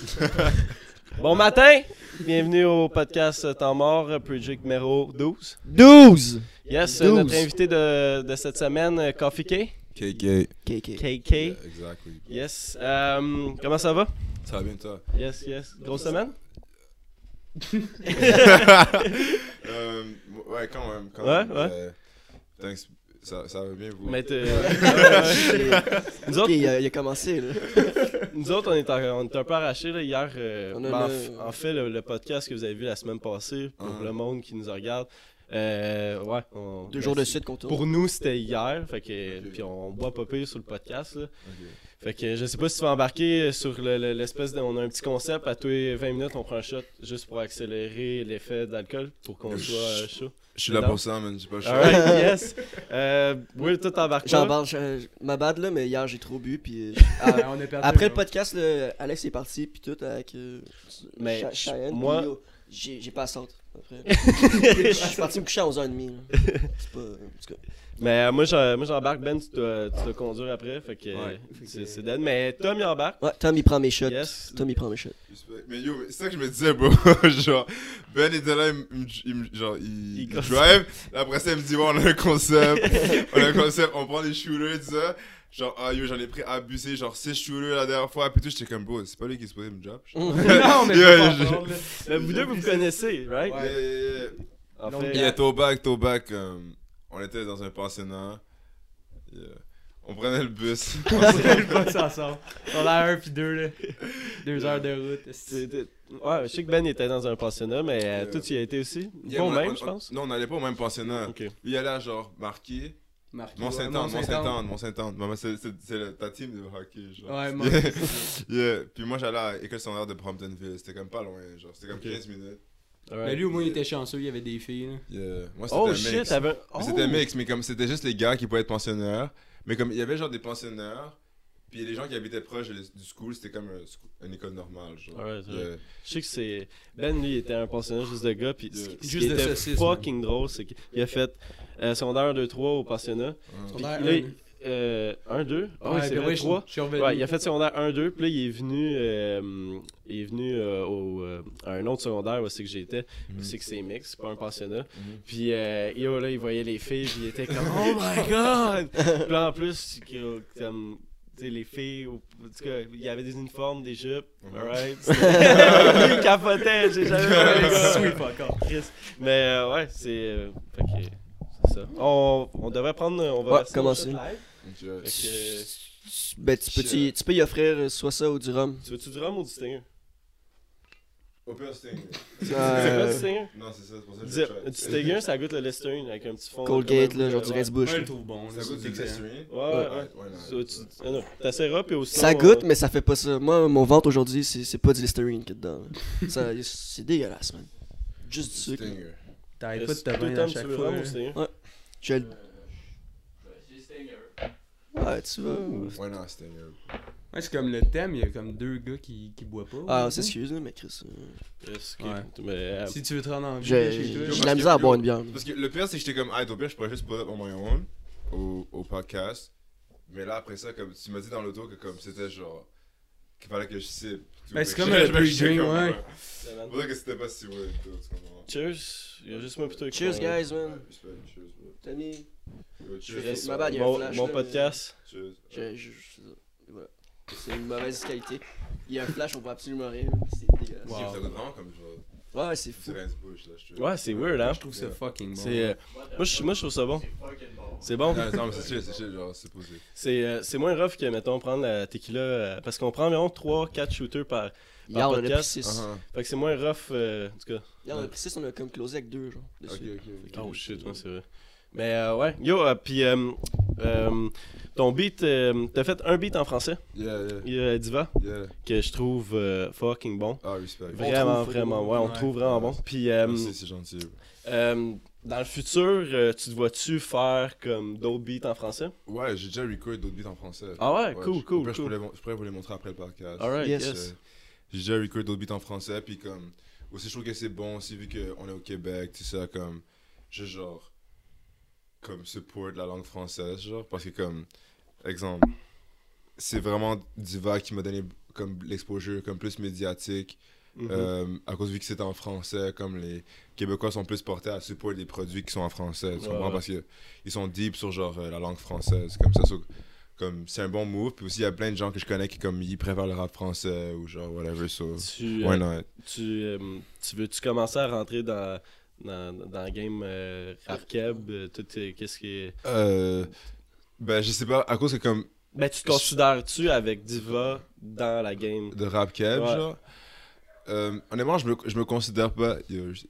Bon matin! Bienvenue au podcast Temps mort, project numéro 12. 12! Yes, 12. notre invité de, de cette semaine, Coffee K. KK. KK. KK. Yeah, exactly. Yes. Euh, comment ça va? Ça va bien toi? Yes, yes. Grosse semaine? Euh, ouais, quand même. Quand Ouais, même. ouais. Euh, thanks. Ça, ça va bien vous? Mais t'es- euh, nous, Ok, autres, il a, il a commencé, là. Nous autres, on est, en- on est un peu arrachés là, hier. euh, ben, en, fait, le, le podcast que vous avez vu la semaine passée, pour Ah. le monde qui nous regarde, euh, ouais. on- Deux ben, jours de suite qu'on tourne. Pour nous, c'était hier. Fait que. Puis on boit pas pire sur le podcast. Là. Fait que je sais pas si tu vas embarquer sur le- le- l'espèce de. On a un petit concept, à tous les 20 minutes, on prend un shot juste pour accélérer l'effet d'alcool pour qu'on soit euh, chaud. Je suis là pour ça, man. J'ai pas choix. Alright, yes. Euh. J'en pas? parle, je- ma bad, là, mais hier, j'ai trop bu, puis... euh, Ouais, ah, on est perdu, après le podcast, là, Alex est parti, puis tout, avec... euh, Mais je- moi- J'ai pas sorte, après. Je suis parti me coucher à 11h30, là. C'est pas... En tout cas, Mais euh, moi, j'embarque. Ben, tu dois, tu dois conduire après. Fait que Ouais. c'est c'est dead. Mais Tom, il embarque. Ouais, Tom, il prend mes shots. Yes. Tom, il prend mes shots. Mais yo, c'est ça que je me disais, bro. genre, Ben était là, il, me- il me- il me- genre, il, Il il drive. Après ça, il me dit, ouais, on a un concept. on a un concept, on prend des shooters, tout ça. Genre, ah yo, j'en ai pris abusé, genre 6 shooters la dernière fois. Puis tout, j'étais comme, bro, c'est pas lui qui est supposé me drop. non, mais Yeah, c'est pas je-. Mais vous deux, vous vous connaissez, right? Yeah, yeah, yeah. En Donc, fait, Yeah, throwback, throwback. euh, on était dans un pensionnat. Yeah. On prenait le bus. On sait pas que ça sort. On a un puis deux, là. Deux heures de route. Ouais, je sais que Ben était dans un pensionnat, mais euh, Yeah. toi, tu y as été aussi? Yeah, Bon, on- même, je pense? Non, on n'allait pas au même pensionnat. Ok. Lui, il allait à genre marqué. Mont-Saint-Anne. Saint-Anne, Mont Saint-Anne. Maman, c'est le- ta team de hockey, genre. Ouais, moi. Yeah. Yeah. Puis moi, j'allais à l'école secondaire de Bromptonville. C'était comme pas loin, genre. C'était comme Ok. 15 minutes. Mais lui, au moins, il était chanceux, il y avait des filles, là. Yeah. Moi, c'était Oh un shit, mix. t'avais. Mais Oh. C'était mix, mais comme c'était juste les gars qui pouvaient être pensionnaires. Mais comme il y avait genre des pensionnaires, puis les gens qui habitaient proche du school, c'était comme un school- une école normale, genre. Je sais que c'est. Ben, lui, il était un pensionnat juste de gars. Puis ce Yeah. qui- ce Juste qui de était fucking drôle, c'est qu'il a fait euh, secondaire 2-3 au pensionnat. Puis Secondaire là, un. il- euh, 1-2. Ah oui, c'est puis vrai, ouais, je 3. je suis revenu. Ouais, il a fait secondaire 1-2, puis là, il est venu, euh, il est venu euh, au, euh, à un autre secondaire où c'est que j'étais, où c'est que c'est mix, c'est pas un pensionnat. Mhm. Puis euh, yo, là, il voyait les filles, puis il était comme « Oh my God! » Puis là, en plus, comme, les filles, au- en tout cas, il y avait des uniformes, des jupes, Mhm. alright? Lui, il capotait, j'ai jamais vu. Sweep encore. Mais euh, ouais, c'est... euh, c'est ça. On, on devrait prendre... On va Ouais, commencer. Fait que, Ben, tu peux, tu, tu peux y offrir euh, soit ça ou du rhum? tu veux-tu du rhum ou du stinger? Au pire, c'était. C'est Euh, quoi du stinger? Non, c'est ça, c'est pour ça que je du stinger, ça goûte le Listerine avec un petit fond. Colgate, là, genre du ouais. Le trouve bon. Ça goûte du. Ouais, ouais, ouais. ouais, ah non, T'essaieras, puis aussi. Ça goûte, mais ça fait pas ça. Moi, mon ventre aujourd'hui, c'est c'est pas du Listerine qui est dedans. C'est dégueulasse, man. Juste du sucre. Stinger. T'arrêtes pas de te à tu chaque fois. rhum ou là. stinger? Je le- Ouais, tu vois. Ouais, non, Stinger. Ouais, c'est comme le thème, il y a comme deux gars qui, qui boivent pas. Ah, on s'excuse, mais Chris. euh. Ouais. Mais, euh, Si tu veux te rendre en vie, J'ai de la que- misère à boire une bière. Parce que le pire, c'est que j'étais comme, ah, au pire, je pourrais juste pull up on my own au, au podcast. Mais là, après ça, comme tu m'as dit dans l'auto que comme c'était genre. qu'il fallait que je cible. Ben, c'est comme je- un je me pre-drink, ouais. C'est ça que c'était pas si ouais, tout, tu comprends. Cheers. Il y a juste moi plutôt qui Cheers, guys, Ouais, man. cheers, bro. Tommy. Yo, cheers. Yes, Ma un Mon, flash, mon là, podcast. Je- je- je- voilà. C'est une mauvaise qualité. Il y a un flash, on voit absolument rien. C'est dégueulasse. Wow. Ça vraiment comme genre. Ouais, c'est fou. Bouche là, je te Ouais, c'est weird, hein? Je trouve ça fucking bon. C'est, euh, moi, je, moi, je trouve ça bon. C'est bon. Non, non, mais c'est chill, c'est chill, genre, c'est posé. C'est, euh, c'est moins rough que, mettons, prendre la tequila. euh, parce qu'on prend environ 3-4 shooters par. Hier, on a pris podcast. 6. Uh-huh. Fait que c'est moins rough, euh, en tout cas. Hier, on a pris 6, on a comme closé avec 2, genre. Ok, Dessus. ok, ok. Oh shit, ouais, c'est vrai. Mais euh, ouais, yo, euh, puis euh, euh, ton beat, euh, t'as fait un beat en français, Yeah, yeah, Diva, yeah. que je trouve euh, fucking bon. Ah, respect. Vraiment, vraiment, ouais, on le ouais. trouve vraiment bon. Puis euh, Merci, c'est gentil. euh, dans le futur, euh, tu te vois-tu faire comme d'autres beats en français? Ouais, j'ai déjà record d'autres beats en français. Ah ouais, cool, je- cool, après, Je pourrais, je pourrais vous les montrer après le podcast. Alright, Yes. yes. J'ai déjà record d'autres beats en français, puis comme. Aussi, je trouve que c'est bon aussi, vu qu'on est au Québec, tu sais, comme. Juste genre. Comme support la langue française, genre. Parce que, comme. Exemple. c'est vraiment Diva qui m'a donné comme l'exposure, comme plus médiatique. Mhm. Euh, à cause vu que c'est en français, comme les Québécois sont plus portés à supporter des produits qui sont en français, tu comprends? ouais. Parce qu'ils sont deep sur genre euh, la langue française, comme ça. so- comme c'est un bon move. Puis aussi, il y a plein de gens que je connais qui comme ils préfèrent le rap français ou genre whatever. So, Tu, why euh, not? tu, tu veux-tu commencer à rentrer dans, dans, dans le game euh, rap keb, euh, tout, euh, qu'est-ce qui est... Euh, ben, je sais pas, à cause que comme Ben, tu te considères-tu avec Diva dans la game? de rap keb, Ouais. genre? Euh, honnêtement, je me, je me considère pas. yo, je-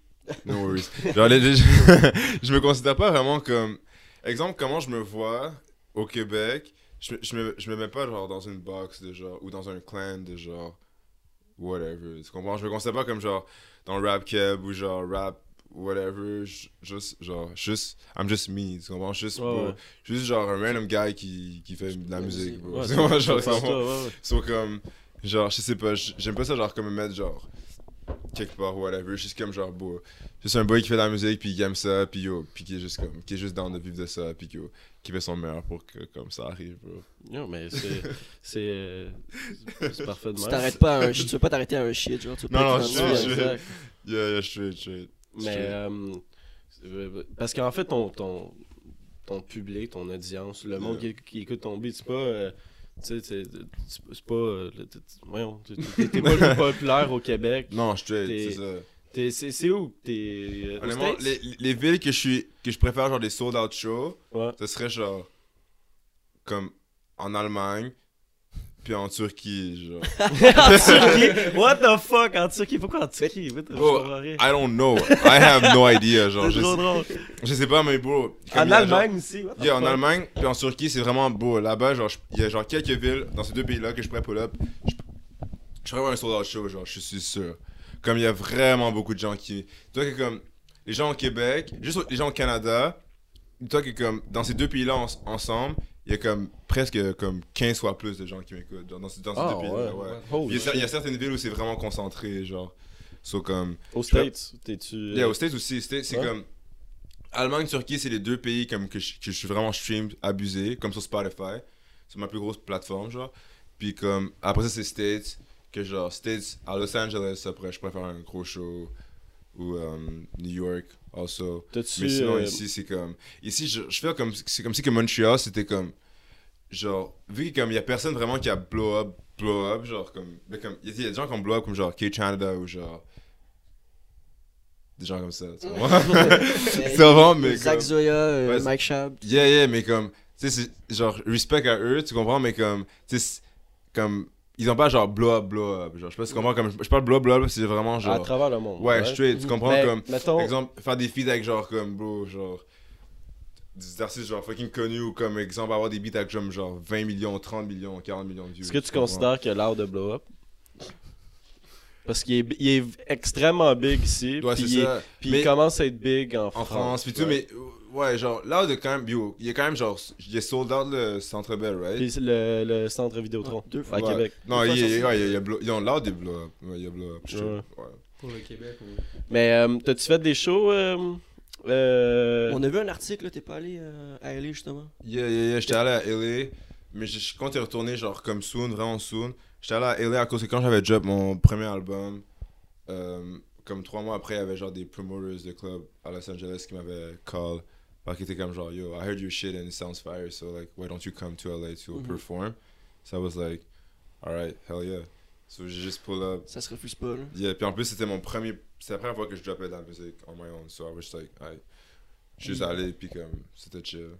no worries. Genre, les- les- je me considère pas vraiment comme. Exemple, comment je me vois au Québec, je, me- je, me, je me mets pas genre dans une box de genre. ou dans un clan de genre. whatever. Tu comprends? Je me considère pas comme genre dans rap keb ou genre rap whatever. Juste, genre, juste. I'm just me. Tu comprends? Juste, Ouais, bro, ouais. juste genre un random guy qui, qui fait de la musique, bro. C'est Genre, ouais, ouais. So comme, genre, je sais pas, j'aime pas ça, genre, comme me mettre, genre, quelque part, whatever, juste comme, genre, beau. Juste un boy qui fait de la musique, puis qui aime ça, puis yo, puis qui est juste comme, qui est juste dans de vivre de ça, puis yo, qui fait son meilleur pour que, comme, ça arrive, bro. Non, mais c'est... c'est... euh, c'est parfait de Tu t'arrêtes pas à un shit, tu veux pas t'arrêter à un shit, genre, tu veux Non, pas non, être je suis-. Yeah, yeah, straight, straight. Mais euh, euh, parce qu'en fait ton ton ton public, ton audience, le monde qui, qui écoute ton beat, c'est pas euh, tu sais c'est pas euh, voyons, t'es- pas le plus populaire au Québec. Non, straight, t'es- c'est ça. T'es- C'est où? T'es Honnêtement, les, les villes que je suis, que je préfère, genre, des sold-out shows, Ouais. ce serait, genre, comme, en Allemagne, puis en Turquie, genre. en Turquie? What the fuck? En Turquie? Pourquoi en Turquie? Bro. I don't know. I have no idea, genre, C'est je trop drôle. je sais pas, mais bro. comme En Allemagne aussi? Yeah, en? Allemagne, puis en Turquie, c'est vraiment beau. Là-bas, genre, il y a genre quelques villes dans ces deux pays-là que je pourrais pull up. Je, je pourrais avoir un sold show, genre, je suis sûr. Comme il y a vraiment beaucoup de gens qui. Toi, que comme. Les gens au Québec, juste les gens au Canada, toi, que comme. Dans ces deux pays-là en- ensemble, il y a comme presque comme 15 fois plus de gens qui m'écoutent. Dans, dans Ah, pays-là, ouais. ouais. Holy Puis Il y, a, cer- il y a shit. certaines villes où c'est vraiment concentré, genre. So, comme. Aux States, t'es-tu. euh, Yeah, aux States aussi. States, c'est Ouais. comme. Allemagne, Turquie, c'est les deux pays comme que je, que je suis vraiment stream abusé, comme sur Spotify. C'est ma plus grosse plateforme, genre. Puis comme. Après ça, c'est States. Que genre, States à Los Angeles, après, je préfère un gros show. Ou euh, New York, also. Mais sinon, euh, ici, c'est comme. Ici, je, je fais comme. C'est comme si que Montréal, c'était comme. Genre, vu qu'il y a personne vraiment qui a blow up, blow up, genre, comme. mais comme Il y, a- il y a des gens qui ont blow up, comme genre K-Canada ou genre. Des gens comme ça, tu vois. c'est vraiment, mais. Zach comme- Zoya, euh, Ouais, Mike Shab. Yeah, yeah, mais comme. Tu sais, genre, respect à eux, tu comprends, mais comme. Tu sais, comme. Ils ont pas genre blow up, blow up. Genre, je sais pas si tu comprends, comme. Je parle blow up, blow up, c'est vraiment à genre. travers le monde. Ouais, straight, tu comprends, Mais, comme. Mettons. Par exemple, faire des feats avec genre comme bro, genre des artistes genre fucking connus ou comme exemple avoir des beats avec genre, genre 20 millions, 30 millions, 40 millions de views. Est-ce que tu considères que l'art de blow up? Parce qu'il est, il est extrêmement big ici. Ouais, puis c'est il, est- ça. puis Mais il commence à être big en, en France, puis tout, mais ouais, genre là de quand même, yo, il a quand même genre, il est sold out le Centre Bell, right? Puis le, le centre Vidéotron Deux fois. à Ouais. Québec. Non, il fois y a, sorti. ouais, il ils ont l'art des blow up. Il y a blow up. Pour le Québec, oui. Mais euh, t'as-tu fait des shows euh, euh, On a vu un article, là, t'es pas allé euh, à LA justement? Yeah, yeah, yeah, j'étais allé à LA, mais je compte y retourner genre comme soon, vraiment soon. J'étais allé à LA à cause que quand j'avais drop mon premier album, euh, comme trois mois après, il y avait genre des promoters de club à Los Angeles qui m'avaient call. Parce qu'ils étaient comme genre, yo, I heard your shit and it sounds fire, so like, why don't you come to LA to Mhm. perform? So I was like, alright, hell yeah. So j'ai juste pull up. Ça se refuse pas, là. Yeah, puis en plus, c'était mon premier. C'était la première fois que je droppais de la musique on my own. So I was just like, suis juste allé, puis comme, c'était chill.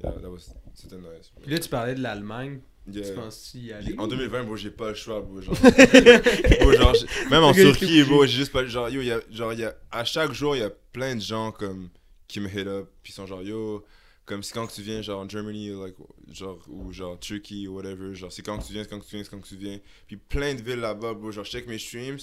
Yeah, that was. C'était nice. Puis là, tu parlais de l'Allemagne. Yeah. Tu penses y aller? En 2020, bro, j'ai pas le choix, bro. Genre, Bro, genre, même en Turquie, bro, j'ai juste pas. Genre, yo, y a, genre, y a, à chaque jour, il y a plein de gens comme, qui me hit up, puis ils sont genre, yo, comme c'est quand que tu viens, genre, en Germany, like, genre, ou genre, Turkey, ou whatever, genre, c'est quand que tu viens, c'est quand que tu viens, c'est quand que tu viens. Puis plein de villes là-bas, bro, genre, je check mes streams,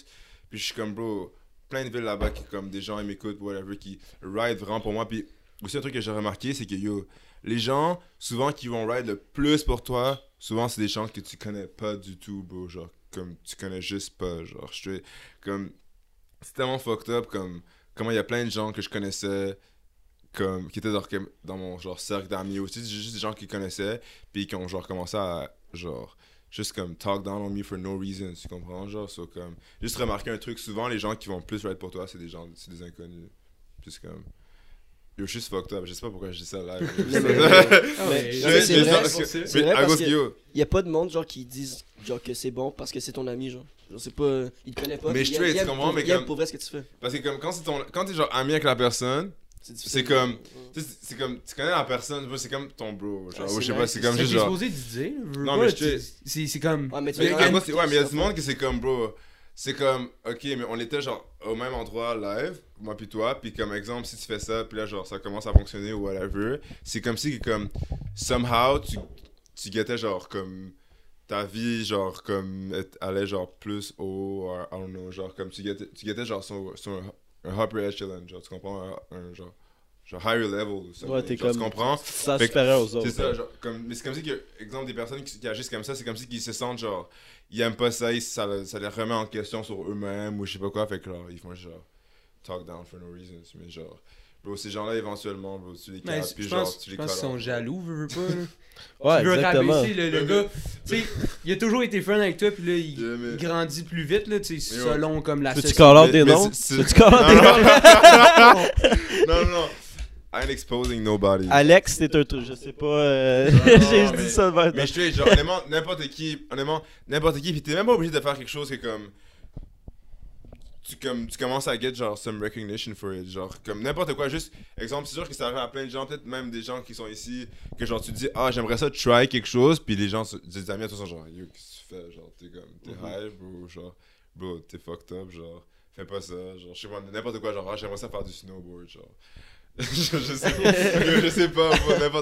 puis je suis comme, bro, plein de villes là-bas qui, comme, des gens, ils m'écoutent, whatever, qui ride vraiment pour moi. Puis aussi, un truc que j'ai remarqué, c'est que, yo, les gens, souvent, qui vont ride le plus pour toi, souvent, c'est des gens que tu connais pas du tout, bro. Genre, comme, tu connais juste pas. Genre, je suis comme, c'est tellement fucked up, comme, comment il y a plein de gens que je connaissais, comme, qui étaient genre, dans mon, genre, cercle d'amis aussi, juste des gens qui connaissaient, puis qui ont, genre, commencé à, genre, juste comme talk down on me for no reason, tu comprends? Genre, so, comme, juste remarquer un truc, souvent les gens qui vont plus ride pour toi, c'est des gens, c'est des inconnus. Juste comme, yo, je suis juste fucked up, je sais pas pourquoi je dis ça live. Mais- mais- Ah, mais- mais- Je- c'est je- vrai, parce que- vrai parce Y a pas de monde genre qui disent genre que c'est bon parce que c'est ton ami genre. Genre c'est pas il te connaît pas. Mais il aime tu comprends, mais comme- pour vrai ce que tu fais. parce que comme quand c'est ton, quand t'es genre ami avec la personne, C'est comme- tu sais, c'est comme, tu connais la personne, c'est comme ton bro, genre, je sais pas, c'est comme juste genre. supposé dire. Non, mais je C'est c'est comme. Ouais, mais il y a du monde que c'est comme, bro, c'est comme, ok, mais on était genre au même endroit live, moi puis toi, puis comme exemple, si tu fais ça, puis là, genre, ça commence à fonctionner ou whatever, c'est comme si, comme, somehow, tu, tu guettais genre comme ta vie, genre, comme, est- allait genre plus haut, or, I don't know, genre, comme tu guettais, tu guettais genre sur, sur un, upper echelon, genre, tu comprends, un, un genre, genre higher level, ça, Ouais, t'es tu comme- comprends? Tu Fait que supérieur aux autres. C'est ça, genre, comme, mais c'est comme si, que, exemple, des personnes qui, qui agissent comme ça, c'est comme si qu'ils se sentent genre, ils aiment pas ça, ils- ça, ça les remet en question sur eux-mêmes ou je sais pas quoi, fait que genre, ils font genre, talk down for no reason, mais genre, bro, ces gens-là, éventuellement, bro, tu les Mais casses, je puis genre, pense, tu je les pense qu'ils sont jaloux, veux, veux pas. là. Ouais, tu veux exactement. rabaisser le, le gars. Tu sais, il a toujours été friend avec toi, puis là, il, Yeah, mais- il grandit plus vite, là, tu sais, Mais ouais. selon comme la Peux-tu société. call out des mais noms? c'est- Peux-tu call out Non, des non, noms? non, non, non, I ain't exposing nobody. Alex, t'es un truc, je sais pas. euh, Non, J'ai mais- dit ça devant Mais je te dis, genre, honnêtement, n'importe qui, honnêtement, n'importe qui, pis t'es même pas obligé de faire quelque chose que comme. Tu, comme, tu commences à get genre some recognition for it, genre comme n'importe quoi, juste exemple, c'est sûr que ça arrive à plein de gens, peut-être même des gens qui sont ici, que genre tu dis ah j'aimerais ça try quelque chose, puis les gens, se- des amis à toi sont genre yo qu'est-ce que tu fais, genre t'es comme, t'es high bro, genre bro t'es fucked up, genre fais pas ça, genre je sais pas, n'importe quoi, genre ah j'aimerais ça faire du snowboard, genre. je, je sais pas, je sais pas,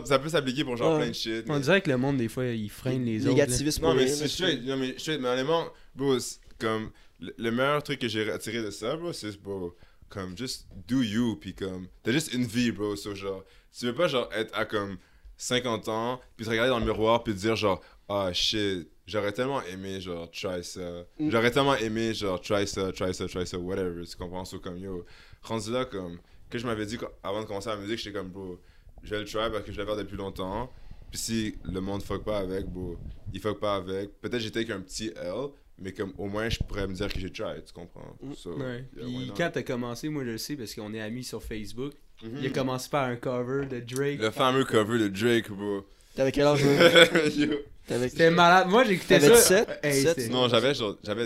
ça peut s'appliquer pour genre Ouais. plein de shit. On dirait que le monde, des fois, il freine les autres. Négativisme non, mais là, straight. Non, mais straight. Mais honnêtement, bro, comme. Le, le meilleur truc que j'ai retiré de ça, bro, c'est, bro, comme, just do you, puis comme. T'as juste une vie, bro, so genre. Tu veux pas, genre, être à comme 50 ans, puis te regarder dans le miroir, puis te dire, genre, ah, shit, j'aurais tellement aimé, genre, try ça. Mm. J'aurais tellement aimé, genre, try ça, try ça, try ça, whatever. Tu comprends? So, comme, yo, rendu là, comme. Que je m'avais dit avant de commencer la musique, j'étais comme, bro, je vais le try parce que je l'ai fait depuis longtemps. Puis si le monde fuck pas avec, bro, il fuck pas avec. Peut-être j'ai take un petit L, mais comme au moins je pourrais me dire que j'ai try, tu comprends? Mm. So, Ouais. yeah, Puis quand t'as commencé, moi je le sais parce qu'on est amis sur Facebook. Mhm. Il a commencé par un cover de Drake. Le fameux cover de Drake, bro. T'avais quel âge C'était malade. Moi j'écoutais T'avais ça. 17? Hey, 17? c'était- Non, j'avais genre. J'avais.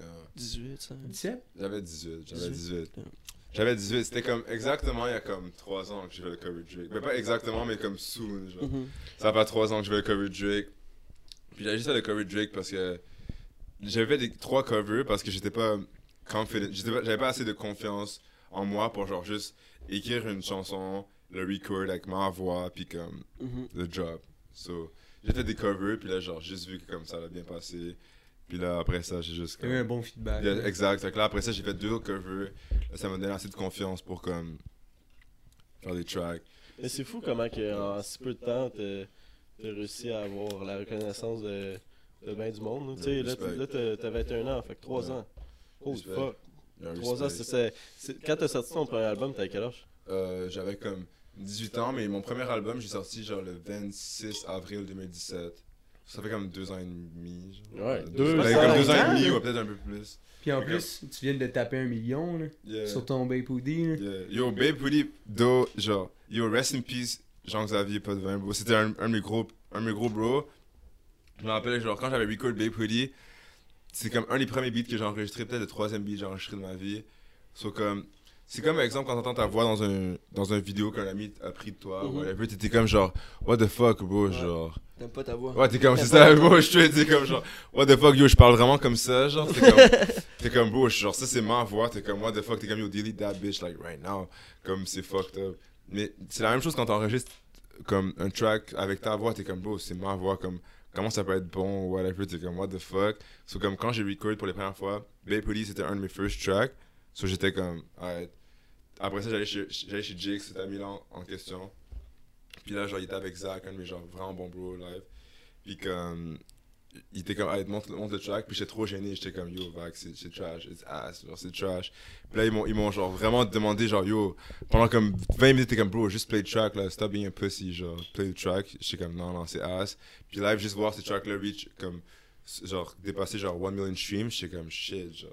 euh, 18 ça. 17? J'avais 18. J'avais 18. 18. J'avais 18. C'était comme exactement il y a comme 3 ans que j'ai fait le cover de Drake. Mais pas exactement, mais comme soon, genre. Mhm. Ça fait 3 ans que je fais le cover de Drake. Puis j'ai juste fait le cover de Drake parce que j'avais fait des trois covers parce que j'étais pas confident, j'avais pas assez de confiance en moi pour genre juste écrire une chanson, le record avec ma voix puis comme Mhm. le job. So, j'ai fait des covers puis là genre juste vu que comme ça allait bien passer. Puis là après ça, j'ai juste T'as eu un comme bon feedback. Yeah, exact. Fait que là après ça, j'ai fait deux autres covers. Là, ça m'a donné assez de confiance pour comme faire des tracks. Mais c'est fou comment que, en si peu de temps, t'as t'as réussi à avoir la reconnaissance de, de ben du monde. là. Tu sais, là, t'as 21 ans, fait que 3 Ouais. ans. Respect. fuck. Il y a un 3 ans, c'est- Quand t'as sorti ton premier album, t'avais quel âge? Euh, j'avais comme 18 ans, mais mon premier album, j'ai sorti genre le 26 avril 2017. Ça fait comme deux ans et demi. Genre. Ouais, deux ben, comme deux ans Ans, et demi, ou peut-être un peu plus. Puis en plus, tu viens de taper un million là, Yeah. sur ton Babe Hoodie. Yeah. Yo, Babe Hoodie, do, genre, yo, rest in peace, Jean-Xavier, pas de vin, bro. C'était un, un de mes gros, un de mes gros bros. Je me rappelle, genre, quand j'avais record Babe Hoodie, c'est comme un des premiers beats que j'ai enregistré, peut-être le troisième beat que j'ai enregistré de ma vie. So, comme, c'est comme, par exemple, quand t'entends ta voix dans un, dans un vidéo qu'un ami a pris de toi, Mhm. ou whatever, t'étais comme genre, what the fuck, bro, genre. T'aimes pas ta voix. Ouais, t'es comme, c'est ça, bro, je suis t'es comme genre, what the fuck, yo, je parle vraiment comme ça, genre, t'es comme, t'es comme, bro, genre, ça c'est ma voix, t'es comme, what the fuck, t'es comme, yo, delete that bitch, like, right now, comme, c'est fucked up. Mais c'est la même chose quand t'enregistres, comme, un track avec ta voix, t'es comme, bro, c'est ma voix, comme, comment ça peut être bon, ou whatever, t'es comme, what the fuck. So, comme, quand j'ai record pour les premières fois, Babe Hoodie, c'était un de mes first tracks, so j'étais comme, alright. Après ça, j'allais chez, j'allais chez Jake, c'était Milan en question. Puis là, genre, il était avec Zach, un de mes genre vraiment bons bros live. Puis comme, il était comme, hey, monte, monte le track, puis j'étais trop gêné, j'étais comme, yo, Vax, c'est trash, it's ass, genre, c'est trash. Puis là, ils m'ont, ils m'ont, genre, vraiment demandé, genre, yo, pendant comme 20 minutes, t'es comme, bro, juste play the track, là, stop being a pussy, genre, play the track. J'étais comme, non, non, c'est ass. Puis live, juste voir ce track-là reach, comme, genre, dépasser, genre, 1 million streams, j'étais comme, shit, genre,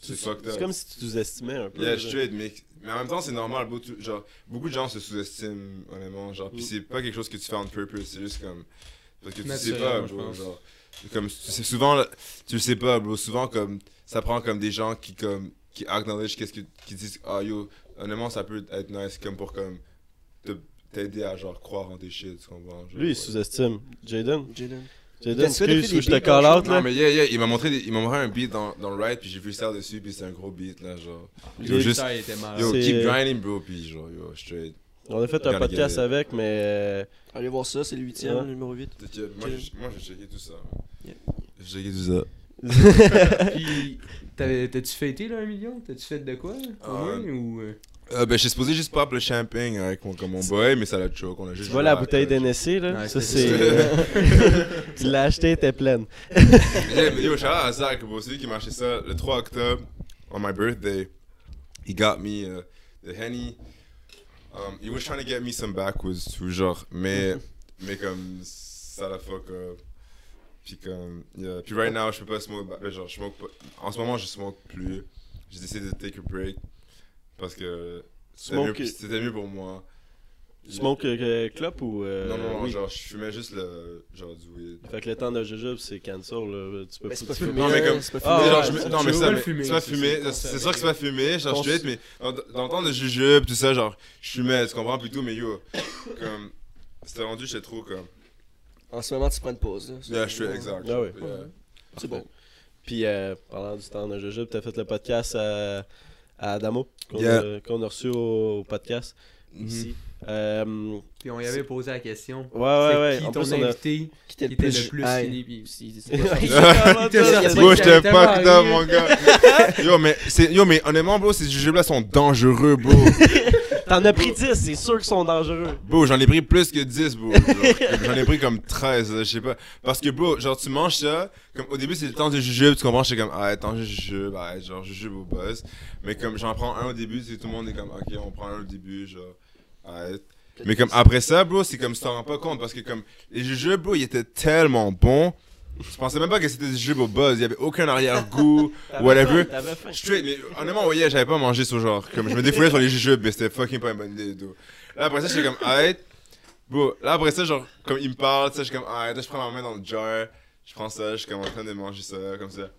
c'est fucked C'est comme si tu sous-estimais un peu. Yeah, straight, mais, mais en même temps, c'est normal. Beaucoup, genre, beaucoup de gens se sous-estiment, honnêtement. Genre, Mm. pis c'est pas quelque chose que tu fais on purpose, c'est juste comme. Parce que tu sais pas, bro. Genre, comme, c'est souvent, tu le sais pas, bro. Souvent, comme, ça prend comme des gens qui, comme, qui acknowledge qu'est-ce que, qui disent, ah yo, honnêtement, ça peut être nice, comme pour, comme, t'aider à, genre, croire en tes shit, tu comprends? Genre, Lui, il sous-estime. Jaden, Jaden. Jaden, que excuse, des je te call out Non, là. mais yeah, yeah, il m'a montré, des- il m'a montré un beat dans, dans le ride, puis j'ai vu ça dessus, puis c'est un gros beat, là, genre. J'ai- juste- Ça, il était malade. Yo, keep grinding, bro, puis genre, yo, straight. On a fait un podcast avec, mais. euh, Allez voir ça, c'est le huitième, Ouais. le numéro 8. T'inquiète, moi, j'ai- moi j'ai checké tout ça. Yeah. J'ai checké tout ça. Puis, t'avais- t'as-tu fêté là un million? T'as-tu fait de quoi Au Ah, moins ou. euh, Euh, ben, j'ai supposé juste pop le champagne avec mon, comme mon boy, mais ça l'a. On a Tu vois la bouteille d'NSC là? Ouais, Ça c'est tu l'as acheté, elle était pleine. Yeah, mais yo, shout out à Zach, bro. C'est lui qui m'a acheté ça le 3 octobre, on my birthday. He got me uh, the Henny. Um, he was trying to get me some backwoods, tout genre. Mais, mais comme, ça la fuck up. Puis comme, yeah. Puis right now, je peux pas smoke, genre, je smoke pas. En ce moment, je smoke plus. J'ai décidé de take a break. Parce que c'était mieux, mieux pour moi. Smoke euh, clope ou. euh, Non, non, non, oui? genre, je fumais juste le. Genre du weed. Fait que le temps de jujube, c'est cancel là. Tu peux Mais pas. tu fumé. Non, mais comme- c'est pas Ah, genre, ouais, je non, tu mais ça, mais le fumer, c'est pas ça, fumé. c'est sûr que c'est pas fumé, genre, Pense- straight, mais dans le temps de jujube, tout ça, genre, je fumais, tu comprends, plutôt, mais yo, comme, c'était rendu, j'étais trop comme. En ce moment, tu prends une pause. là. Yeah, je suis exact. Ah ouais. C'est bon. Puis euh, parlant du temps de jujube, t'as fait le podcast à, à Adamo qu'on a, reçu au, podcast Mhm. ici. Euh, Puis on y avait posé la question. ouais, ouais, C'est ouais. Qui En ton plus, on a. invité Qui était le plus, plus fini, puis- si- c'est Il pas était ça. Il était sorti. Bro, j'étais ri. mon gars. Yo, mais, c'est, yo, mais honnêtement, bro, ces jujubes-là sont dangereux, bro. T'en as pris 10, c'est sûr qu'ils sont dangereux. Bro, j'en ai pris plus que 10, bro. J'en ai pris comme 13, là, je sais pas. Parce que, bro, genre, tu manges ça, comme au début, c'est le temps de jujube, tu comprends, j'étais comme, ah, temps de jujube, ah, genre, jujube au buzz. Mais comme, j'en prends un au début, tu sais, tout le monde est comme, ok, on prend un au début, genre, Mais comme, après ça, bro, c'est comme, tu t'en rends pas compte, parce que comme, les jujubes, bro, ils étaient tellement bons. Je pensais même pas que c'était des jujubes au buzz, il y avait aucun arrière-goût, whatever. Straight, mais honnêtement, ouais, j'avais pas mangé ce genre. Comme je me défoulais sur les jujubes, mais c'était fucking pas une bonne idée, dude. Là, après ça, j'étais comme, arrête. Bro, là, après ça, genre, comme il me parle, tu sais, je suis comme, là, je prends ma main dans le jar, je prends ça, je suis comme en train de manger ça, comme ça.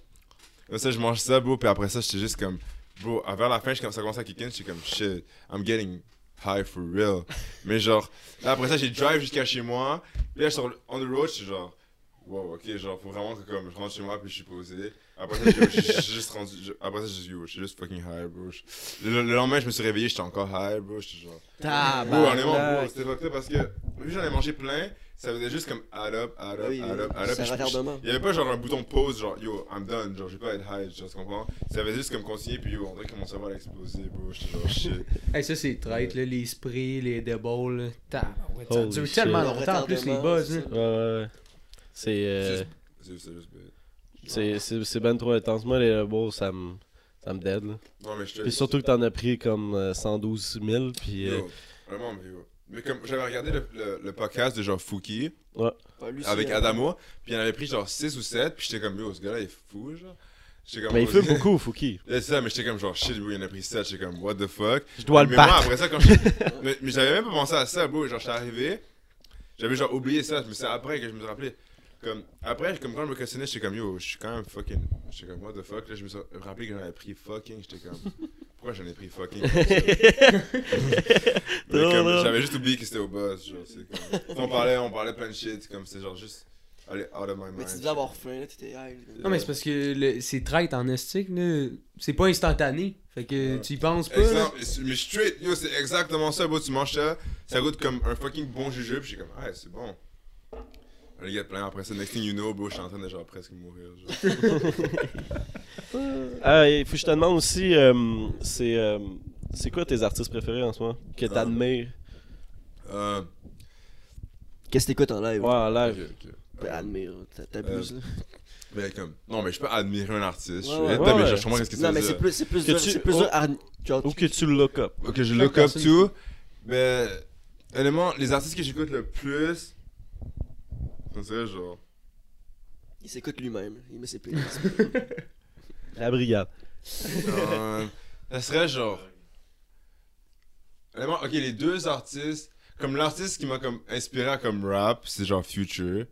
Comme ça, je mange ça, bro, puis après ça, j'étais juste comme, bro, vers la fin, je- comme ça commence à kick in, j'étais comme, shit, I'm getting high for real. mais genre, là, après ça, j'ai drive jusqu'à chez moi, puis là, je suis sur le- on the road, j'étais genre, wow, ok, genre, faut vraiment que comme, je rentre chez moi, puis je suis posé. Après ça, j'ai j'ai juste rendu, je- après ça, j'ai dit, yo, je suis juste fucking high, bro. Je- Le, le lendemain, je me suis réveillé, j'étais encore high, bro, j'étais genre. Bro, honnêtement, bro, c'était fucked parce que, vu que j'en ai mangé plein, ça faisait juste comme add up, add up, Oui, add up, add up. Il y avait pas genre un bouton pause, genre yo, I'm done, genre je vais pas être high, genre, tu comprends? Ça avait juste comme continuer, puis yo, on dirait que mon cerveau allait exploser, bro. J'étais genre shit. Hey, ça, c'est traite, là, les sprays, les deballs. là. Tabarouette, Ça dure tellement Le longtemps, en plus, les buzz. Ouais, ouais, ouais. C'est. euh, C'est- ben trop intense. Moi, les Rebels, ça me ça me dead. Là. Non, mais je te Puis surtout que t'en as pris comme euh, 112 000. Puis. euh, Yo, vraiment, mais yo. Mais comme j'avais regardé le, le, le podcast de genre Fouki Ouais, avec Adamo, puis il en avait pris genre 6 ou 7, puis j'étais comme yo, ce gars-là il est fou, genre. Comme, Mais il oh, fume beaucoup, Fouki. C'est ça, mais j'étais comme genre shit, bro, il en a pris 7, j'étais comme what the fuck. Je dois mais le moi, après ça, quand je. mais mais j'avais même pas pensé à ça, bro. Genre, j'étais arrivé, j'avais genre oublié ça, mais c'est après que je me suis rappelé. Comme, après, comme quand je me questionnais, j'étais comme yo, je suis quand même fucking. J'étais comme what the fuck. Là, je me suis rappelé que j'en avais pris fucking. J'étais comme, pourquoi j'en ai pris fucking j'avais juste oublié que c'était au boss. Genre, c'est comme. On parlait, on parlait plein de shit, c'est comme, c'est genre juste. Allez, out of my mind. Mais tu devais avoir faim, là, t'étais high. Non, mais c'est parce que le- c'est traite en estique, là. C'est pas instantané. Fait que Ouais. tu y penses pas. là. Exemple, mais straight, yo, c'est exactement ça, bro. Tu manges ça, ça goûte comme un fucking bon jujube. J'étais comme, ah, c'est bon. Le gars plein après ça, next thing you know, bro, je suis en train de genre presque mourir. Genre. Ah, il faut que je te demande aussi, euh, c'est euh, c'est quoi tes artistes préférés en ce moment Que t'admires? Euh, Qu'est-ce que t'écoutes en live? Ouais, en ok, live. ok. Ben, admire, t'a- t'abuses, là. Mais comme, non, mais je peux admirer un artiste. Ouais, je ouais. vais être Ouais, mais ouais. je comprends ce que tu Non, mais dire. c'est plus, c'est plus Que dur, tu- c'est plus oh. dur à- genre, Ou que tu le look up. Ok, je look up personne- to. Mais, honnêtement, les artistes que j'écoute le plus. Dirait genre. Il s'écoute lui-même, il met ses pieds. La brigade. euh, ça serait genre. Honnêtement, ok, les deux artistes. Comme l'artiste qui m'a comme inspiré à comme rap, c'est genre Future.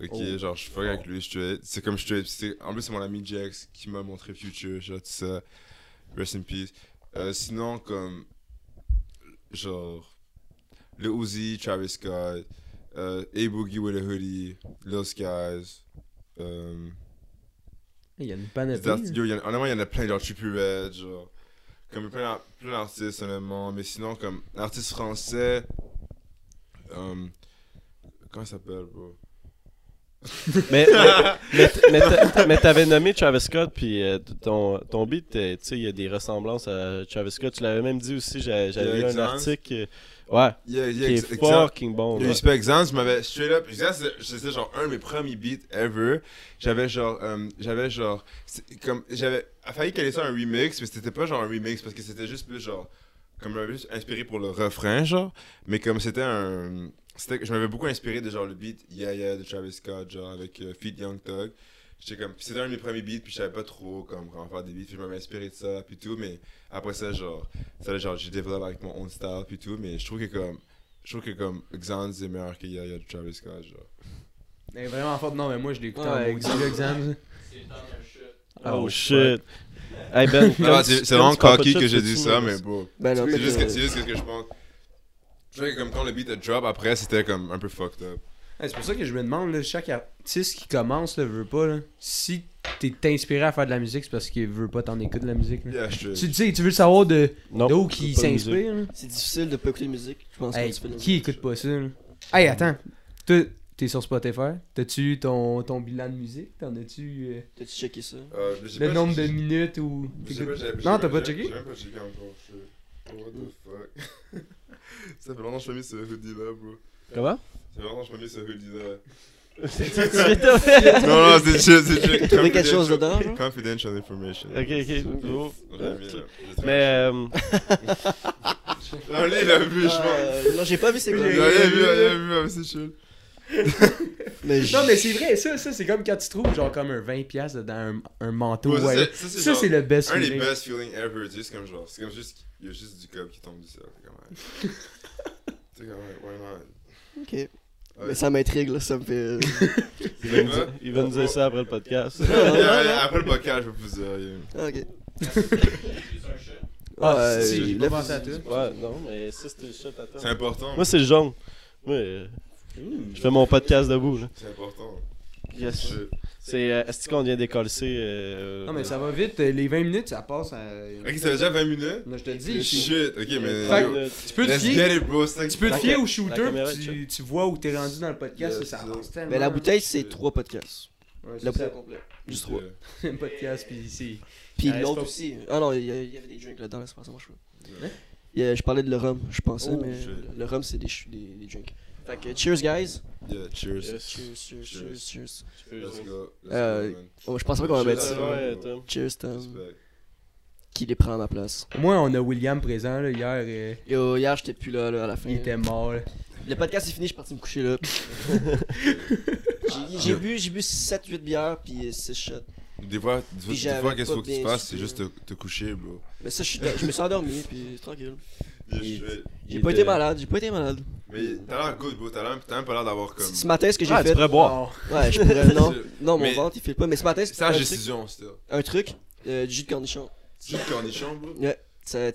Ok, Oh. genre je fuck avec lui straight. C'est comme straight. c'est- En plus, c'est mon ami Jax qui m'a montré Future, genre tout ça. Rest in peace. Euh, sinon, comme. Genre. Le Uzi, Travis Scott. Euh, A Boogie with a Hoodie. Lil Skies. Il y a une panoplie. yo, y en- honnêtement, il y en a plein, genre Trippie Red, genre. Comme plein, plein d'artistes, honnêtement. Mais sinon, comme artiste français. euh, comment il s'appelle, bro? Mais, mais, mais, t'a- mais t'avais nommé Travis Scott, puis euh, ton, ton beat, euh, tu sais, il y a des ressemblances à Travis Scott. Tu l'avais même dit aussi, j'a- j'avais lu un article. Ouais, Yeah, yeah, qui est fucking bon. Le. Respect Exams, je m'avais straight up. C'était- genre un de mes premiers beats ever. J'avais genre. euh, j'avais genre. Comme. J'avais failli caler ça un remix, mais c'était pas genre un remix parce que c'était juste plus genre. Comme plus inspiré pour le refrain, genre. Mais comme c'était un. C'était, je m'avais beaucoup inspiré de genre le beat Yeah Yeah de Travis Scott, genre avec euh, Feet Young Thug. J'étais comme. C'était un de mes premiers beats, puis je savais pas trop comme, comment faire des beats. Puis je m'avais inspiré de ça, puis tout. Mais après ça, genre. Ça, genre, j'ai développé avec mon own style, puis tout. Mais je trouve que comme. Je trouve que comme Xans est meilleur que Yaya de Travis Scott, genre. Elle est vraiment forte. Non, mais moi, je l'ai écouté Ouais, en maudit, le exam. Oh shit. Hey Ben, c'est vraiment cocky que j'ai dit ça, mais bon. Ben C'est juste, que- c'est juste ce que je pense? Je trouve que comme quand le beat a drop après, c'était comme un peu fucked up. Ouais, c'est pour ça que je me demande, là, chaque artiste qui commence, là, veut pas, là, si t'es inspiré à faire de la musique, c'est parce qu'il veut pas t'en écouter de la musique. Là. Yeah, je Tu, tu sais, tu veux savoir de d'où qui s'inspire. C'est difficile de pas écouter de musique, je pense. Hey, qui musique. écoute pas ça? Là? Hey, attends. Toi, t'es sur Spotify? T'as-tu ton, ton bilan de musique? T'en as-tu euh, T'as-tu checké ça? Euh, le pas- nombre de minutes ou. pas- Non, t'as pas checké? J'ai pas checké encore. What the fuck? Ça fait longtemps que je pas mis ce hoodie là, bro. Comment? Longtemps que je mis ce hoodie là. ok, non, non, c'est chill, c'est chill. Trouver quelque chose dedans, genre? Confidential information. ok. Là. J'ai Mais, euh, Non, lui, il a vu, je pense. Euh, non, j'ai pas vu c'est Il quoi. a rien vu, il a rien vu, mais c'est chill. Mais j- Non, mais c'est vrai, ça, ça c'est comme quand tu trouves genre comme un 20$ dans un, un manteau. Ouais, ça, ouais. c'est- ça, c'est Ça, genre- c'est le best Un des feeling. best feelings ever, c'est juste comme genre, c'est comme juste, il y a juste du cob qui tombe du ciel, c'est comme, ouais. C'est comme, ouais, why not? Ok. Mais ça m'intrigue, là, ça me fait. il va nous dire- il va nous dire ça après le podcast. Après le podcast, je vais vous dire, yeah. Ah, ok. Ah, Ouais, si, j'ai pas pensé à toi. Ouais, non, mais ça c'était le shot à C'est important. Moi, c'est le jaune. Moi, euh, je fais mon podcast debout. Là. C'est important. Yes. C'est euh, est-ce qu'on vient d'écoller euh, Non, mais ça va vite. euh, Les 20 minutes, ça passe à. Ok, ça fait déjà 20 minutes? Non, je te le dis. tu- Shit, ok, mais. Fait yo, que- Tu peux te fier. it, bro. Tu peux te fier au shooter, caméra tu, tu vois où t'es rendu dans le podcast, Yes, ça avance tellement. Mais la bouteille, c'est trois podcasts. Ouais, La c'est bouteille ça. complète. Juste trois. Un podcast, puis c'est. Puis l'autre aussi. Ah non, il y, avait des drinks là-dedans, là, c'est pas ça, moi je Je parlais de le rhum, je pensais, Oh, mais le- rhum, c'est des, des drinks. Fait que cheers, guys. Yeah, cheers. Yes. Cheers, cheers, cheers, cheers. Let's go. Let's Euh, go, man. Oh, je pensais pas qu'on va mettre Cheers, ça. Ouais, Tom. Cheers, Tom. Respect. Qui les prend à ma place. Au moins, on a William présent, là. Hier, euh, Yo, hier, j'étais plus là, là, à la fin. il était mort, là. Le podcast est fini, je suis parti me coucher là. J'ai- bu, j'ai bu 7-8 bières, puis 6 shots. Des fois, des fois, qu'est-ce pas qu'il faut que tu bien fasses, c'est juste te, te coucher, bro. Mais ça, je, je me suis endormi, puis tranquille. J'ai pas été malade, j'ai pas été malade. Mais t'as l'air good, bro. T'as l'air- t'as même pas l'air d'avoir comme. Ce matin, ce que j'ai Ah, tu fait. pourrais boire. Ouais, je pourrais. Non, non mon Mais- ventre, il file pas. Mais ce matin, C'est c'est la un truc. décision, still. Un truc, euh, du jus de cornichon. Du jus de cornichon, bro? Ouais, ça-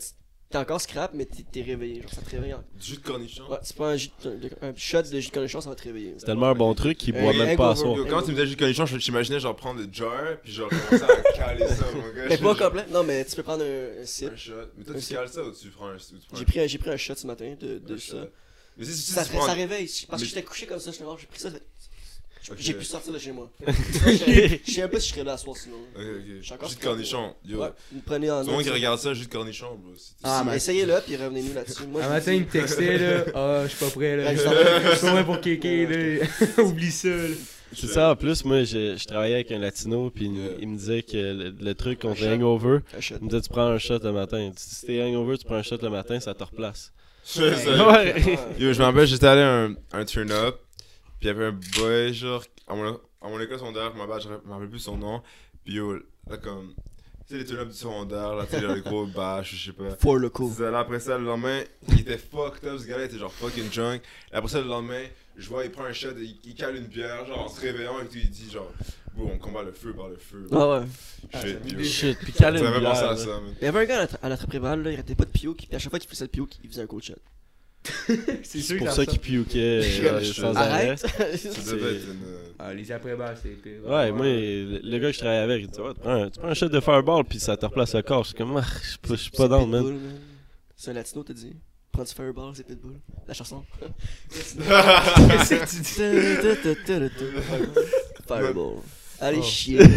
t'es encore scrap, mais t'es t'es réveillé. Genre, ça te réveille. en- Du jus de cornichon? Ouais, c'est pas un, jus de- de- un shot de jus de cornichon, ça va te réveiller. C'est tellement un bon truc qu'il Euh, boit egg même pas à over soir. Yo, quand tu me disais jus de cornichon, je- j'imaginais genre prendre le jar, puis genre commencer à caler ça, mon gars. Mais pas Genre- complet. Non, mais tu peux prendre un, un sip. Un shot. Mais toi, Un tu sip. cales ça ou tu prends un. ou tu prends J'ai un- pris, un- j'ai pris un shot ce matin de, de un ça. shot? Ça, ça, prends. réveille. Parce que j'étais couché comme ça, je j'ai pris ça. J'ai pu sortir de chez moi. Je sais pas si je serais là à soir sinon. Ok, ok. Jus de cornichon. Yo. Ouais, vous me prenez en Tout le monde qui regarde ça, jus de cornichon, bro. Ah, mais- Essayez-le, puis revenez-nous là-dessus. Un je matin, il me textait, là. Ah, je suis pas prêt, là. Je suis pas prêt pour kéké, là. Oublie ça, là. C'est ça, en plus, moi, je, je travaillais avec un latino, puis il, Yeah. il me disait que le, le truc contre les hangover, il me disait tu prends un shot le matin. Si t'es hangover, tu prends un shot le matin, ça te replace. C'est ça. Ouais. Yo, je me rappelle, j'étais allé à un, un turn-up, puis il y avait un boy, genre, à mon, à mon école secondaire, je me rappelle plus son nom, puis yo, là, comme, tu sais, les turn-up du secondaire, là, tu sais, genre, les gros bâches, je sais pas. For le coup. C'est Là, après ça, le lendemain, il était fucked up, ce gars-là était genre fucking drunk. Et après ça, le lendemain, je vois, il prend un shot, il, il cale une bière, genre, en se réveillant, et tout, il dit, genre, bon, on combat le feu par le feu. Ah ouais. Shit, Shit, puis caler ça une bière. à ça, man. Il y avait un gars à la, Trappe-Préval, là, il arrêtait pas de pioque, puis à chaque fois qu'il faisait le pioque, il faisait un cold shot. C'est pour ça qu'il piouquait euh, sans arrêt. Euh, Ah, les après-balles, c'est pire. Ouais, moi, le, gars que je travaillais avec, il dit Ouais, tu prends un, tu prends un shot de fireball, puis ça te replace le corps. Je suis comme, ah, je suis pas- je suis pas dans, man. C'est un latino, t'as dit? Prends du fireball, c'est Pitbull. La chanson. Qu'est-ce que tu dis? Fireball. Allez, Oh. chier.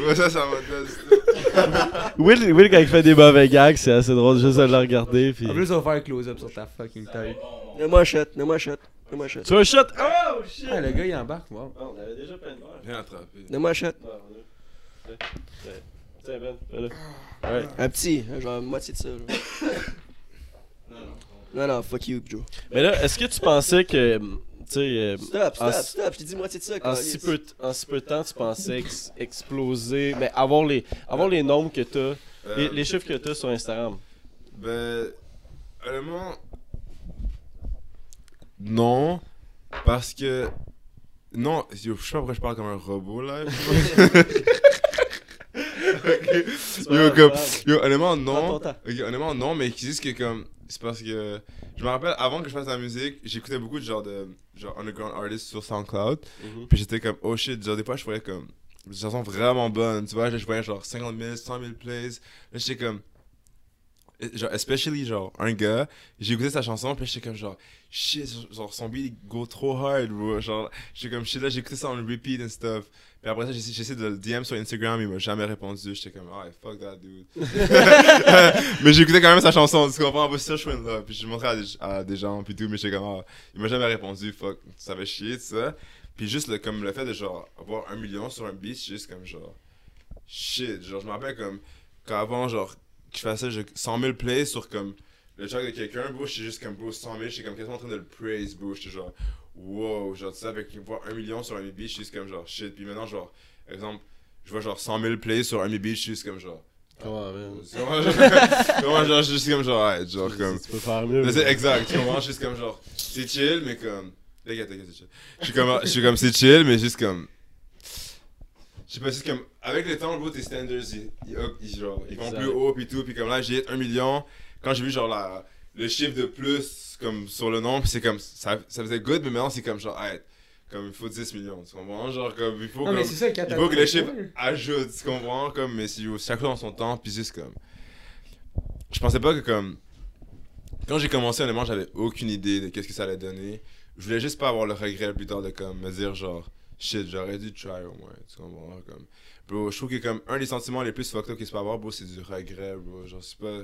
Ouais, ça, ça Will, Will, quand il fait des mauvais gags, c'est assez drôle juste de le regarder. Puis... En plus, on va faire un close-up sur ta fucking tête. Donne-moi un shot, donne-moi un shot. Donne-moi un shot. Tu veux un shot? Oh shit Ah, le gars, il embarque, wow. On avait déjà plein de. Bien attrapé. Donne-moi un shot. Tiens, Ben. Ouais. Un petit, hein, genre moitié de ça. Non, non, fuck you, Joe. Mais là, est-ce que tu pensais que. Tu sais. euh, Stop, en stop, si- stop, je t'ai dit moitié de ça. En si, peu, de- en si peu de temps, tu pensais ex- exploser, mais avoir les, avoir les nombres que t'as, les, Euh, les chiffres que t'as sur Instagram? Ben, honnêtement, non, parce que non, je sais pas pourquoi je parle comme un robot là. Ok. Yo, comme, yo, honnêtement, non. ton temps. Ok, honnêtement, non, mais qui disent que comme. C'est parce que. Je me rappelle, avant que je fasse la musique, j'écoutais beaucoup de genre de. Genre underground artists sur SoundCloud. Mhm. Puis j'étais comme, oh shit, genre des fois je voyais comme. Des chansons vraiment bonnes, tu vois. Je voyais genre 50 000, 100 000 plays. Là j'étais comme. Genre, especially genre un gars, j'ai écouté sa chanson, puis j'étais comme genre, shit, genre son beat go trop hard, bro. Genre, j'étais comme shit, là j'ai écouté ça en repeat and stuff. Puis après ça, j'ai essayé de le DM sur Instagram, il m'a jamais répondu. J'étais comme, ah, fuck that dude. mais j'écoutais quand même sa chanson, tu comprends? C'est ça, je suis love. Puis je montrais à des, à des gens, puis tout, mais j'étais comme, ah, il m'a jamais répondu, fuck, ça fait chier, tout ça. Puis juste le, comme le fait de genre avoir un million sur un beat, juste comme genre, shit. Genre, je me rappelle comme, qu'avant, genre, que je faisais genre, 100 000 plays sur comme le track de quelqu'un, bro, j'étais juste comme, bro, 100 000, j'étais comme quasiment en train de le praise, bro. J'étais genre, wow, genre, tu sais, avec voir un million sur un beat, je suis juste comme genre, shit. Puis maintenant, genre, exemple, je vois genre 100 000 plays sur un beat, je suis juste comme genre, Comment, comment genre, comment genre, je suis juste comme genre, ouais, genre, comme. Tu peux faire mieux. Exact, tu comprends? Juste comme genre, c'est chill, mais comme. T'inquiète, t'inquiète, c'est chill. Je suis comme, je suis comme, c'est chill, mais juste comme. Je sais pas, c'est comme. Avec le temps, bro, tes standards, ils, ils, ils- genre, ils vont plus haut, pis tout. Pis comme là, j'ai hit 1 million. Quand j'ai vu genre la, le chiffre de plus, comme sur le nom, pis c'est comme. Ça, ça faisait good, mais maintenant, c'est comme genre, hey, comme il faut 10 millions, tu comprends? Genre, comme il faut. Non, comme, ça, il faut que les chiffres ajoutent, tu comprends? Comme, mais si chaque chose en son temps, puis juste comme. Je pensais pas que comme. Quand j'ai commencé, honnêtement, j'avais aucune idée de qu'est-ce que ça allait donner. Je voulais juste pas avoir le regret plus tard de comme me dire genre shit, j'aurais dû try au moins, tu comprends? Comme, bro, je trouve que comme un des sentiments les plus fucked up qu'il se peut avoir, bro, c'est du regret, bro. Genre, c'est pas.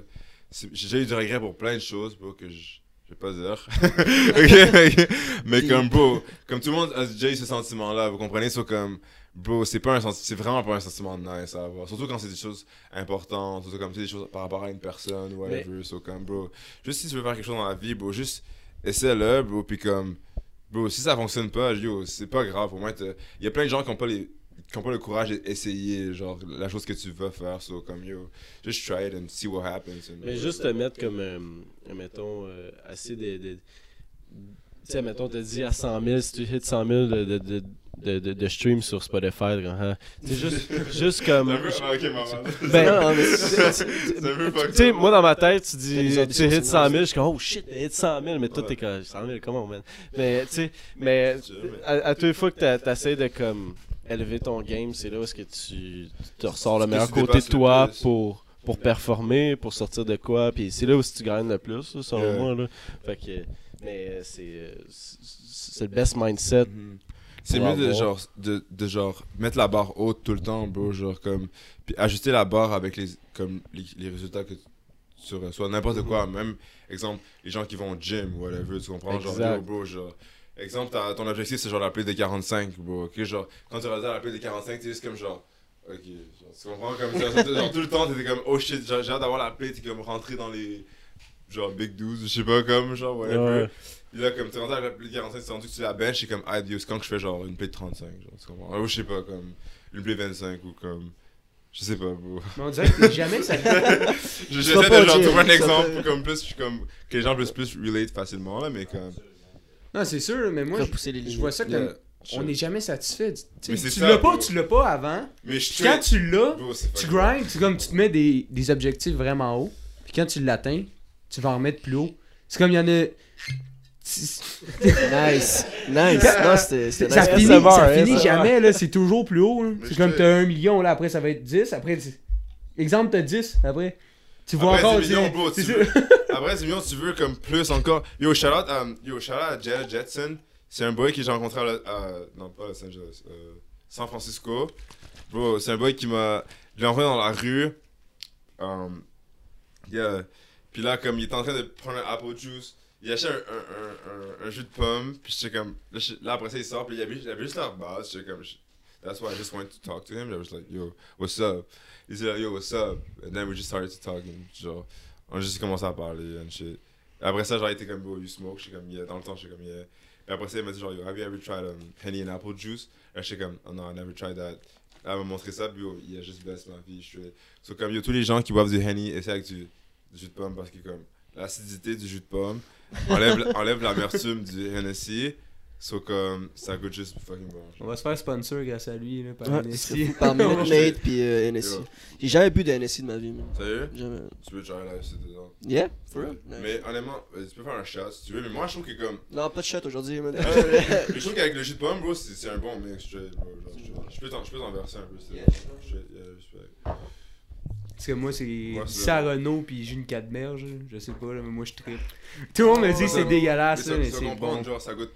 c'est- J'ai déjà eu du regret pour plein de choses, bro, que je. Je vais pas dire. Mais comme, bro, comme tout le monde a déjà eu ce sentiment-là, vous comprenez? C'est comme, bro, c'est pas un c'est vraiment pas un sentiment nice à avoir. Surtout quand c'est des choses importantes, surtout comme sais, des choses par rapport à une personne ou whatever. So, comme, bro, juste si tu veux faire quelque chose dans la vie, bro, juste essaie-le, bro, puis comme, bro, si ça fonctionne pas, yo, c'est pas grave. Au moins, il y a plein de gens qui ont pas les qui pas le courage d'essayer genre la chose que tu veux faire so comme yo just try it and see what happens and- Mais juste te mettre comme, euh, mettons, euh, assez de. de- tu sais, mettons, te dit à 100 000, si tu hits 100 000 de, de, de, de, de, de streams sur Spotify, hein. c'est juste, juste comme. C'est un peu- ok, maman. Ben, Tu sais, moi dans ma tête, tu dis, tu hits c'est 100 000, nice. je suis comme, oh shit, hit 100 000, mais toi t'es comme, 100 000, comment, man? Mais, tu sais, mais à, à toutes les fois que t'essaies de, comme, élever ton game, c'est là où est-ce que tu te ressors le meilleur côté de toi pour, pour performer, pour sortir de quoi, puis c'est là où tu gagnes le plus, selon Yeah. moi, là. Fait que, mais c'est, euh, le best mindset. Mhm. C'est mieux de genre, de, de genre mettre la barre haute tout le temps, bro, genre comme puis ajuster la barre avec les comme les, les résultats que tu reçois n'importe quoi, même exemple les gens qui vont au gym ou whatever, tu comprends? Genre yo, bro, genre exemple, ton objectif c'est genre la play de 45, bro. Ok, genre, quand tu réalises la play de 45, t'es juste comme genre. Ok, genre, tu comprends? Comme ça. Genre, tout le temps, t'étais comme, oh shit, j'ai hâte d'avoir la play, t'es comme rentré dans les. Genre, Big 12, je sais pas, comme, genre, whatever. Ouais. Puis là, comme t'es rendu à la play de 45, t'es rendu que tu la bench, c'est comme, ah, Dieu, c'est quand que je fais genre une play de 35, genre, tu comprends? Ou je sais pas, comme, une play 25 ou comme. Je sais pas, bro. Mais on dirait que jamais ça. J'essaie pas de genre trouver un exemple pas- comme plus, comme, que les gens puissent plus relate facilement, là, mais comme. Non, c'est sûr, mais moi, je, vois ça comme. Yeah, On n'est jamais satisfait. Tu- tu c'est tu l'as pas, tu l'as pas avant. Mais quand tu l'as, c'est tu fucking- grind, c'est comme tu te mets des, des objectifs vraiment hauts. Puis quand tu l'atteins, tu vas en remettre plus haut. C'est comme il y en a. Nice. Nice. Non, c'était Ça nice. finit, Ça hein, finit ça jamais, là. C'est toujours plus haut. C'est comme t'as 1 million, là. Après, ça va être 10. Après, tu- exemple, t'as 10. Après, tu vois Après, encore. 10 millions, c'est- bro, c'est tu veux- Après 10 millions, tu veux comme plus encore. Yo, shout out à, yo, shout out à Jed Jetson. C'est un boy que j'ai rencontré à, non, pas à Los Angeles, euh, San Francisco. Bro, c'est un boy qui m'a. Je l'ai envoyé dans la rue. Um, yeah. Puis là, comme il était en train de prendre un apple juice, il achetait un, un, un, un, jus de pomme. Puis j'étais comme. Là, après ça, il sort. Puis il avait, il avait juste la base. J'étais comme. That's why I just wanted to talk to him. I was like, yo, what's up? Disait, like, yo, what's up? And then we just started to talking. Genre, on a juste commencé à parler and shit. Après ça, genre, il était comme, yo, you smoke? J'étais comme, yeah. Dans le temps, j'étais comme, yeah. Et après ça, il m'a dit, genre, yo, have you ever tried um, Henny and apple juice? Et j'étais comme, oh no, I never tried that. Elle m'a montré ça, puis yo, il a juste baissé ma vie. Je suis. So, comme, yo, tous les gens qui boivent du Henny, essaient avec du, du jus de pomme parce que, comme, l'acidité du jus de pomme enlève, enlève l'amertume du Hennessy. So, comme, ça goûte juste fucking bon. On va se faire sponsor grâce à lui, là, par Ouais. Par Minute Maid puis euh, NSI. Yo. J'ai jamais bu de NSI de ma vie, man. Sérieux? Jamais. Tu veux genre là, c'est dedans. Yeah? For real? Nice. Mais honnêtement, tu peux faire un shot si tu veux, mais moi je trouve que comme. Non, pas de shot aujourd'hui, man. mais je trouve qu'avec le jus de pomme, bro, c'est c'est un bon mix, straight, bro. Genre, je- je peux t'en- je verser un peu, c'est Yeah. straight, yeah, respect. Parce que moi, c'est Saronno puis jus de cadmerge. là. Je sais pas, là, mais moi, je tripe. Tout le monde me dit que c'est dégueulasse, ça, mais ça c'est bon. genre, ça goûte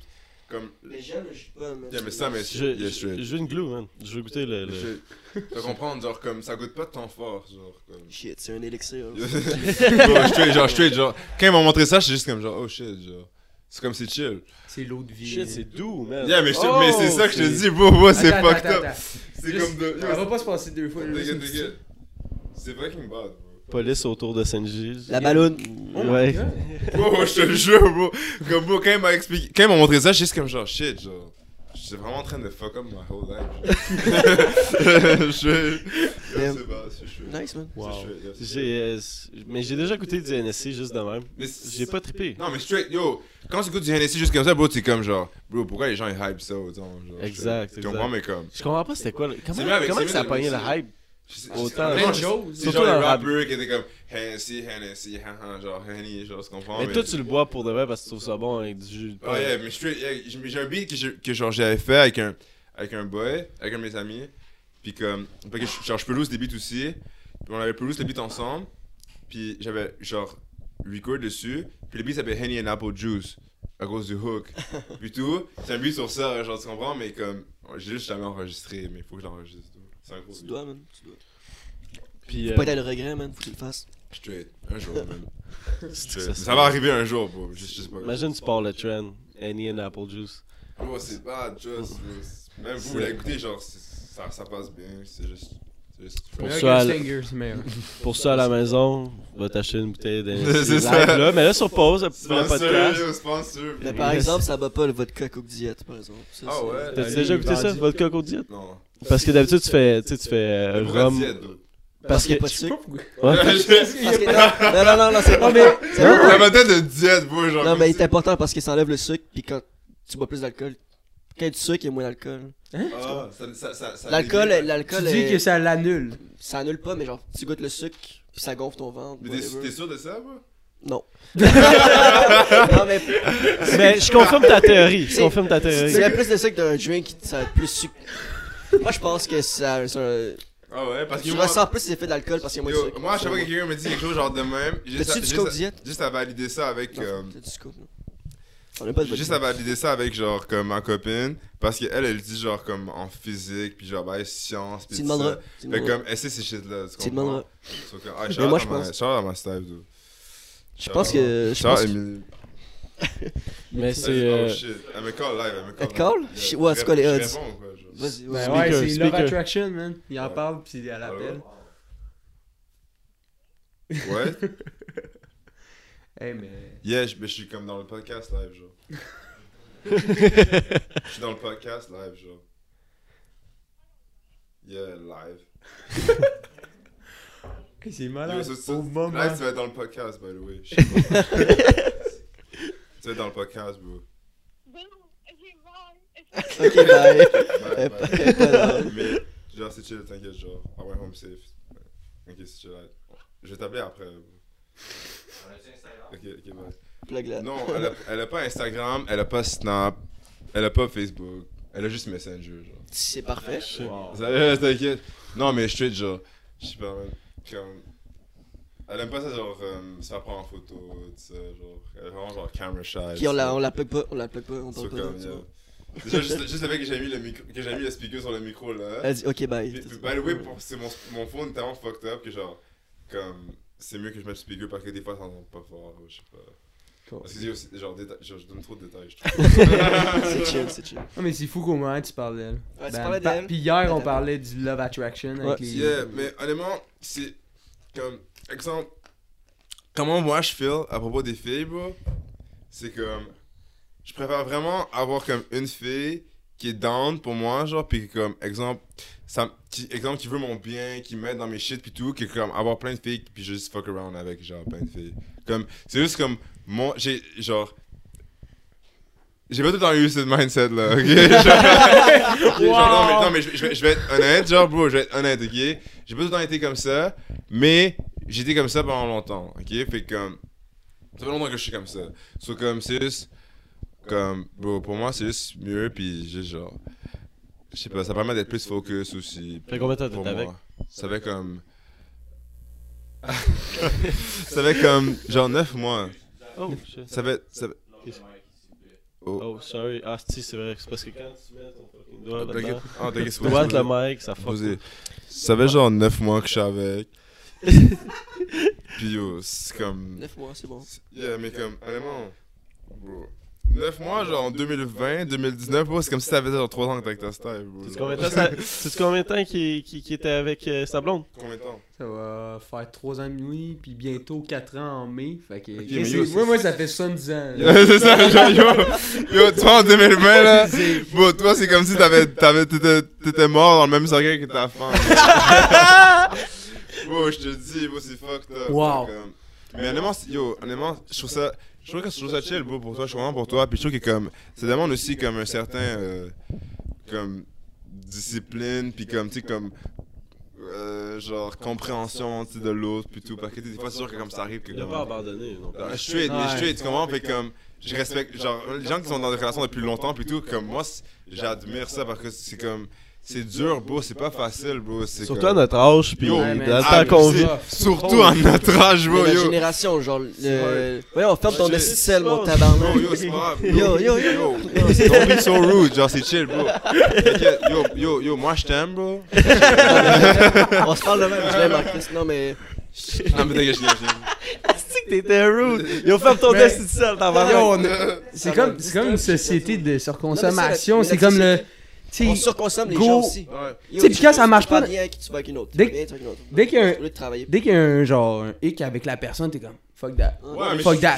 comme. Mais j'aime le jus de. Yeah, mais ça, mais Je, je, je veux une glue, man. Je veux goûter le. le... Je- Tu vas comprendre, genre, comme ça goûte pas tant fort, genre, comme. Shit, c'est un élixir. Bro, straight, genre, straight, genre. Quand ils m'ont montré ça, j'étais juste comme, genre, oh shit, genre. C'est comme c'est chill. C'est l'eau de vie. Shit, c'est doux, man. Yeah, mais, je Oh, mais c'est ça que je te dis, bro, moi, c'est fucked up. C'est comme de. On va pas se passer deux fois. une petite- t'inquiète. C'est fucking bad, bro. Police autour de Saint-Gilles. La ballonne. Oh Ouais. Bro, je te le jure, bro. Comme, bro, quand il m'a expliqué, quand il m'a montré ça, j'étais juste comme genre, shit, genre. J'étais vraiment en train de fuck up my whole life. genre. je. Damn. C'est bas, c'est chouette. Nice, man. Wow. J'ai, euh, mais j'ai déjà goûté du NSC juste de même. J'ai pas trippé. Non, mais straight, yo, quand tu goûtes du Hennessy juste comme ça, bro, t'es comme genre, bro, pourquoi les gens ils hype ça autant? Genre, Exact, Tu comprends, mais comme. Je comprends pas c'était quoi. Comment, comment que ça a pogné le hype? je sais- Autant- c'est- Plein de non, choses. C'est Surtout genre le rap. rappeurs qui étaient comme Hennessy, Hennessy, haha, genre Henny, genre, tu comprends? Mais toi, tu le bois pour de vrai parce que tu trouves ça bon avec du jus de Oh pomme. yeah, mais j'ai un beat que, genre j'avais fait avec un, avec un boy, avec un de mes amis. Puis comme, que genre je pelouse des beats aussi. Puis on avait pelouse les beats ensemble. Puis j'avais genre record dessus. Puis le beat s'appelait Henny and Apple Juice à cause du hook. Puis tout, c'est un beat sur ça, genre tu comprends, mais comme, j'ai juste jamais enregistré, mais il faut que je l'enregistre. C'est un gros Tu dois, man. Tu dois. Puis, Faut euh, pas être à le regret, man. Faut que tu le fasses. Straight, un jour, man. ça, va arriver un jour, bro. Je, je sais pas. Imagine tu pars le trend. Annie and Apple Juice. Bro, c'est pas just. bro. Même vous, vous l'écoutez, genre, ça, ça passe bien. C'est juste. juste- Pour ça, que la-. Pour ça à la maison, va t'acheter une bouteille de C'est live ça. là. Mais là, sur pause, pour le Sponsor. Mais par exemple, ça bat pas le vodka Coke Diet, par exemple. Ça, Ah ouais? T'as déjà goûté ça, votre coco diète? Non. Parce que d'habitude, tu fais, tu sais, tu fais euh, rhum. Parce qu'il y a que. pas de sucre. Ouais. Parce que non, non, non, non, c'est Non, mais-. La matin de diète, bro, genre. Non, mais il si- est important parce que ça enlève le sucre, puis quand tu bois plus d'alcool, quand il y a du sucre, il y a moins d'alcool. Ah, ça- ça- ça- ça L'alcool, dégage. Tu l'alcool, dis que ça l'annule. ça annule pas, mais genre, tu goûtes le sucre, puis ça gonfle ton ventre. Mais t'es sûr de ça, bro? Non. non, mais Mais je confirme ta théorie. Je C'est- confirme ta y théorie. a plus de sucre d'un drink, ça va être plus sucre. Moi, je pense que ça. ça Ah ouais, parce que tu moi. ressens plus les effets d'alcool parce qu'il y a moins de Yo, moi, à chaque fois que quelqu'un me dit quelque chose genre de même, juste à, du juste à- juste à valider ça avec. Non, euh, du scoop, non. Pas de Juste à valider ça avec genre comme ma copine parce qu'elle elle dit genre comme en physique puis genre bah science puis Tu tout demanderas. ça. Tu Fait comme elle sait ces shit là tu Tu demanderas. So, ah, Mais moi, je pense- shout out à ma staff. Je pense que. Je pense que-. Mais c'est. Oh euh, shit, elle me call live, elle me call. Elle call? ouais, c'est quoi les odds? Vas-y, Ben ouais, c'est Love speaker. Attraction, man. Il en Ouais. parle, puis elle appelle. Ouais? Hey, mais. Yeah, je, mais je suis comme dans le podcast live, genre. Je suis dans le podcast live, genre. Yeah, live. C'est malade. ça- ça- Au moment. Live, tu vas être dans le podcast, by the way. Je sais pas. tu vas être dans le podcast, bro. Ok, bye. Mais, genre, c'est chill, t'inquiète, genre. I went home safe. Ok, c'est chill. Je vais t'appeler après. bro. Ok, ok, bye. Plug là. Non, elle a, elle a pas Instagram, elle a pas Snap, elle a pas Facebook, elle a juste Messenger, genre. C'est parfait. Wow. Ça t'inquiète. Non, mais straight, genre, je sais pas, comme. Elle aime pas ça, genre, euh, faire prendre en photo, tout ça, genre. Elle est vraiment, genre, camera shy. Puis on la, ça. on la plug pas, on la plug pas, on So, parle pas comme, de ça. yeah. Déjà, juste, juste le fait que j'ai mis le micro, que j'ai mis le speaker sur le micro, là. Dit ok bye. By the way, c'est mon, mon phone est tellement fucked up que, genre, comme, c'est mieux que je mette le speaker parce que des fois, ça entend pas fort, je sais pas. Parce que, aussi, genre, déta- genre, je donne trop de détails, je trouve. c'est chill, c'est chill. Non, mais c'est fou qu'au moment tu parles d'elle. Ouais, tu Ben, parlais pa- d'elle. Puis hier, on parlait du Love Attraction avec Ouais. les. Yeah, mais honnêtement, c'est comme, exemple, comment moi je feel à propos des filles, bro, c'est comme, je préfère vraiment avoir comme une fille qui est down pour moi, genre, puis comme, exemple, ça, qui, exemple, qui veut mon bien, qui m'aide dans mes shit, puis tout, que comme, avoir plein de filles, puis juste fuck around avec, genre, plein de filles. Comme, c'est juste comme, moi, j'ai, genre, j'ai pas tout le temps eu ce mindset là, ok? Genre, genre, non, mais, non, mais je, je vais, je vais être honnête, genre, bro, je vais être honnête, ok? J'ai pas tout le temps été comme ça, mais j'ai été comme ça pendant longtemps, ok? Fait comme, ça fait longtemps que je suis comme ça. So, comme, c'est juste, comme, bro, pour moi, c'est juste mieux, puis juste, genre, je sais pas, ça permet d'être plus focus aussi. Fait combien de temps pour t'étais avec? moi. Ça fait comme. ça fait comme, genre, 9 mois. Oh, shit. Ça fait. Ça fait... Oh. Oh, sorry. Ah, si, c'est vrai. C'est parce que quand tu mets ton fucking doigt là-dedans, Ah, t'inquiète, c'est le mic, ça fuck. Ça fait genre 9 mois que je suis avec. Puis yo, c'est comme. 9 mois, c'est bon. Yeah, mais comme, honnêtement, bro. 9 mois, genre en 2020, 2019, bro, c'est comme si ça faisait genre 3 ans que t'es avec ta style, bro. Sais-tu combien de temps, ça- sais-tu combien de temps qu'il était avec euh, sa blonde? Combien de temps? Ça va faire 3 ans de nuit, puis bientôt 4 ans en mai. Fait que. Yo, c'est- moi, c'est- moi, ça fait 70 ans. c'est ça, genre, yo, yo, toi en 2020, là, bro, toi, c'est comme si t'avais, t'avais, t'étais, t'étais mort dans le même cercueil que ta femme. bro, je te dis, bro, c'est fucked up. Wow. Mais honnêtement, c'est- yo, honnêtement, je trouve ça, je trouve que je trouve ça chill, bro, pour toi, je suis vraiment pour toi, puis je trouve que comme, ça demande aussi comme un certain, euh, comme, discipline, puis comme, tu sais, comme, euh, genre, compréhension, de l'autre, puis tout, parce que des fois, c'est sûr que comme ça arrive que Il a comme- pas abandonné, non? euh, straight, mais straight, tu comprends? Fait comme, je respecte, genre, les gens qui sont dans des relations depuis longtemps, puis tout, comme moi, j'admire ça parce que c'est comme, c'est dur, bro, c'est pas facile, bro. Surtout comme- à notre âge, puis Yo, dans Ouais, le. Ah, temps qu'on c'est- vit. Surtout à notre âge, bro, la yo. génération, genre, le... Voyons, ferme ton Ouais, sel, mon Bro, tabarnak. Yo, yo, c'est pas grave. Yo, yo, yo. Yo, don't be so rude, genre, c'est chill, bro. Yo, yo, yo, moi, je t'aime, bro. On se parle de même, je l'aime en Christ. Non, mais. Non, mais je viens. C'est que t'étais rude? Ont fait ton destin de seul, Yo, a- C'est comme, une société de surconsommation. C'est comme le. Tu On surconsomme les go. gens aussi. Ouais. Puis quand ça marche pas- bien avec qui tu vas avec une autre. Dès- qu'il y a un-. Dès qu'il y a un genre un hic avec la personne, t'es comme fuck that. Ouais, fuck that.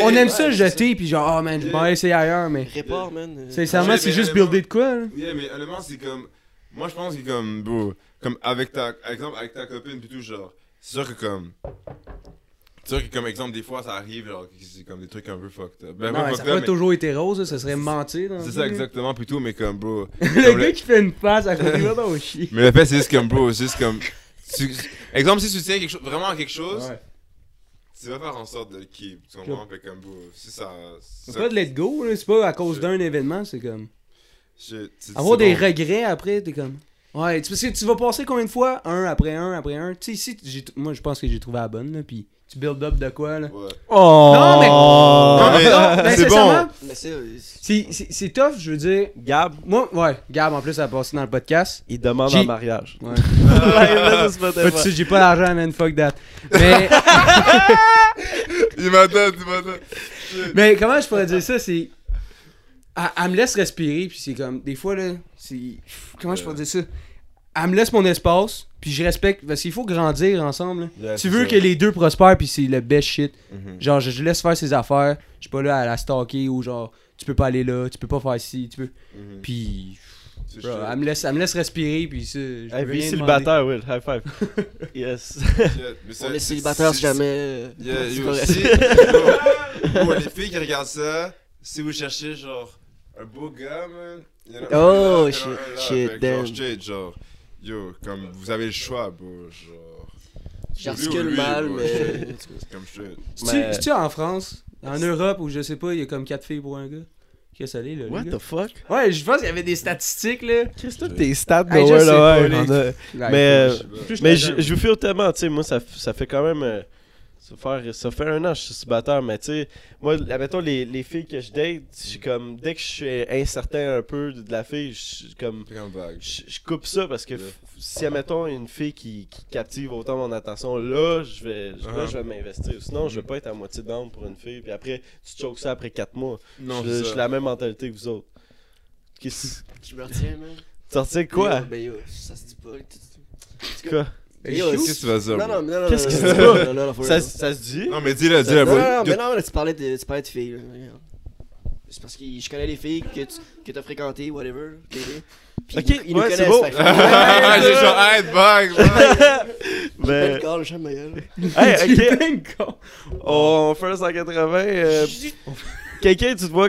On, on aime Ouais, ça jeter, puis genre, oh man, je m'en vais essayer ailleurs, mais. Répare, man. Sincèrement, c'est juste builder de quoi, là? Yeah, mais honnêtement, c'est comme. Moi, je pense que comme, bro, comme avec ta. Exemple, avec ta copine, pis tout, genre. C'est sûr que comme. C'est sûr que comme exemple, des fois, ça arrive, genre, que c'est comme des trucs un peu fucked up. Ben, Non, ça up, pas mais- toujours été rose, ça serait mentir. C'est ça exactement, tout, mais comme, bro. comme Le le- gars qui fait une face à côté, va donc chier. Mais le fait, c'est juste comme, bro, c'est juste comme. tu- Exemple, si tu tiens quelque chose, vraiment à quelque chose, Ouais. tu vas faire en sorte de le keep. Tu comprends? Fait comme, bro, si ça. C'est ça pas de let go, là, c'est pas à cause d'un événement, c'est comme. Avoir des bon. regrets après, t'es comme. Ouais, tu, parce que tu vas passer combien de fois Un après un après un? Tu sais, ici, moi je pense que j'ai trouvé la bonne, là, puis tu build up de quoi, là? Ouais. Oh! Non, mais- Non, mais- non, c'est bon. sincèrement, Mais c'est. euh, C'est tough, je veux dire. Gab, Moi, ouais, Gab en plus, elle a passé dans le podcast. il demande en mariage. Ouais. J'ai pas l'argent, man, fuck that. Mais, Il m'attend, il m'attend. Mais comment je pourrais dire ça, c'est. Elle, elle me laisse respirer, puis c'est comme. Des fois, là, c'est. Comment je pourrais dire ça? Elle me laisse mon espace, puis je respecte. Parce qu'il faut grandir ensemble. là. Yeah, tu c'est veux ça. que les deux prospèrent, puis c'est le best shit. Mhm. Genre, je, je laisse faire ses affaires. Je suis pas là à la stalker ou genre, tu peux pas aller là, tu peux pas faire ci, tu peux. Mhm. Puis. C'est bro, chill. elle, me laisse, elle me laisse respirer, puis ça. je Hey, peux vie rien célibataire, Will. High five. yes. Yeah, mais ça- On est c'est- célibataire si c'est- jamais. euh, Yeah, c'est yo, correct. si, yo, yo, les filles qui regardent ça, si vous cherchez genre un beau gars, man, il y en a un Oh, là, il y en a shit, là, shit, damn. Genre, straight, genre, yo, comme vous avez le choix, bro, genre. J'articule ou lui, mal, bro, mais. C'est comme. C'est-tu Mais- c'est-tu en France, en Europe, où je sais pas, il y a comme 4 filles pour un gars? Qu'est-ce que ça l'est, là? What the fuck? Ouais, je pense qu'il y avait des statistiques, là. Qu'est-ce que tes stats de je sais là, ouais, les- on a- Ouais, Mais, je plus Mais je je, je vous file tellement, tu sais, moi, ça, f- ça fait quand même. Ça, fait, ça fait un an que je suis célibataire, mais tu sais, moi, admettons, les, les filles que je date, je suis comme. Dès que je suis incertain un peu de la fille, je suis comme. Je, je coupe ça parce que si, admettons, une fille qui, qui captive autant mon attention, là, je vais, je- là, Uh-huh. je vais m'investir. Sinon, je vais pas être à moitié down pour une fille, puis après, tu choques ça après 4 mois. Non, je suis la même mentalité que vous autres. Qu'est-ce Je me retiens, man? tu retiens quoi? Yo, Ben yo, ça se dit pas. Quoi? Qu'est-ce que tu vas dire, Non, non, mais non, non. Qu'est-ce non, que non, c'est non, pas? non, non, non, faut ça, ça se dit? Non, mais dis-le, Non, dis-le, non, mais non, mais tu parlais de, tu parlais de filles. C'est parce que je connais les filles que tu que t'as fréquentées, whatever. Puis Ok, ils nous- c'est connaissent. beau. Ah, j'ai genre, arrête, vague, vague. Ben, Mais. Carl, j'aime ma gueule. Hey, ok. On fait un 180. euh, Quelqu'un, tu te vois.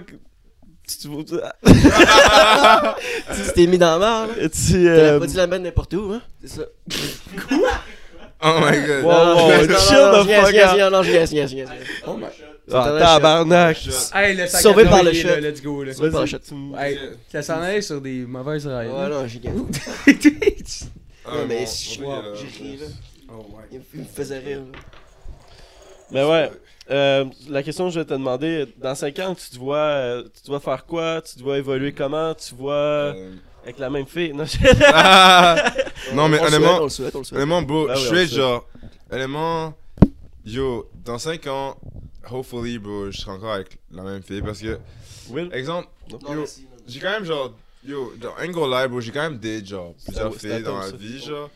Tu t'es mis dans la merde. là. Tu. Euh, pas dû la mettre n'importe où, hein? C'est ça. Oh my god. Wow, Non, wow, non, chill the fuck out. Non, je je. Oh my. Ah, T'as tabarnak. Hey, le sac Sauvé par le shot. let's go, là. Sauvé par le shot. Hey, ça s'en allait sur des mauvaises rails. Ouais, non, j'ai gagné. Ah, Non, mais je- aller, j'ai ri, là. Oh my Il me- il me faisait rire. là. Mais ouais. Euh, la question que je vais te demander, dans 5 ans, tu te vois, euh, tu te vois faire quoi? Tu te vois évoluer comment? Tu vois Euh, avec la même fille? Non, je- ah! Non, mais honnêtement, On le souhaite, on le souhaite. honnêtement, bro, oui, straight, le sait. genre, honnêtement, yo, dans 5 ans, hopefully, bro, je serai encore avec la même fille parce que, Will? exemple, j'ai quand même, genre, yo, ain't gonna lie, bro, j'ai quand même des, genre, plusieurs filles dans ça. vie, genre.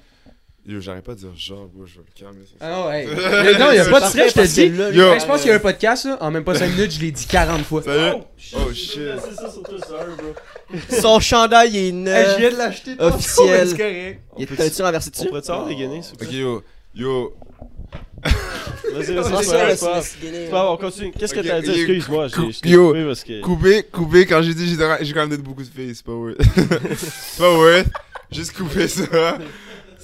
Yo, j'arrête pas de dire genre, je vais me calmer. ça. Ah non, hey. Mais non, il y a pas de stress, je te dis. là, Yo. Hey, je pense qu'il y a un podcast, là. En même pas 5 minutes, je l'ai dit 40 fois. Sérieux? Oh shit. C'est ça, ça, bro. Son chandail il est Hey, je neuf. viens de l'acheter. officiel. C'est correct. Il est t'as-tu renversé On dessus? pourrait-tu avoir des guenilles, s'il vous Ok, yo, yo, Vas-y, vas-y, Ah, ça, pas on continue. Qu'est-ce que t'as dit Excuse-moi, j'ai coupé parce que. coupé, coupé, quand j'ai dit j'ai quand même donné beaucoup de filles, c'est pas worth. c'est pas worth. Juste couper ça.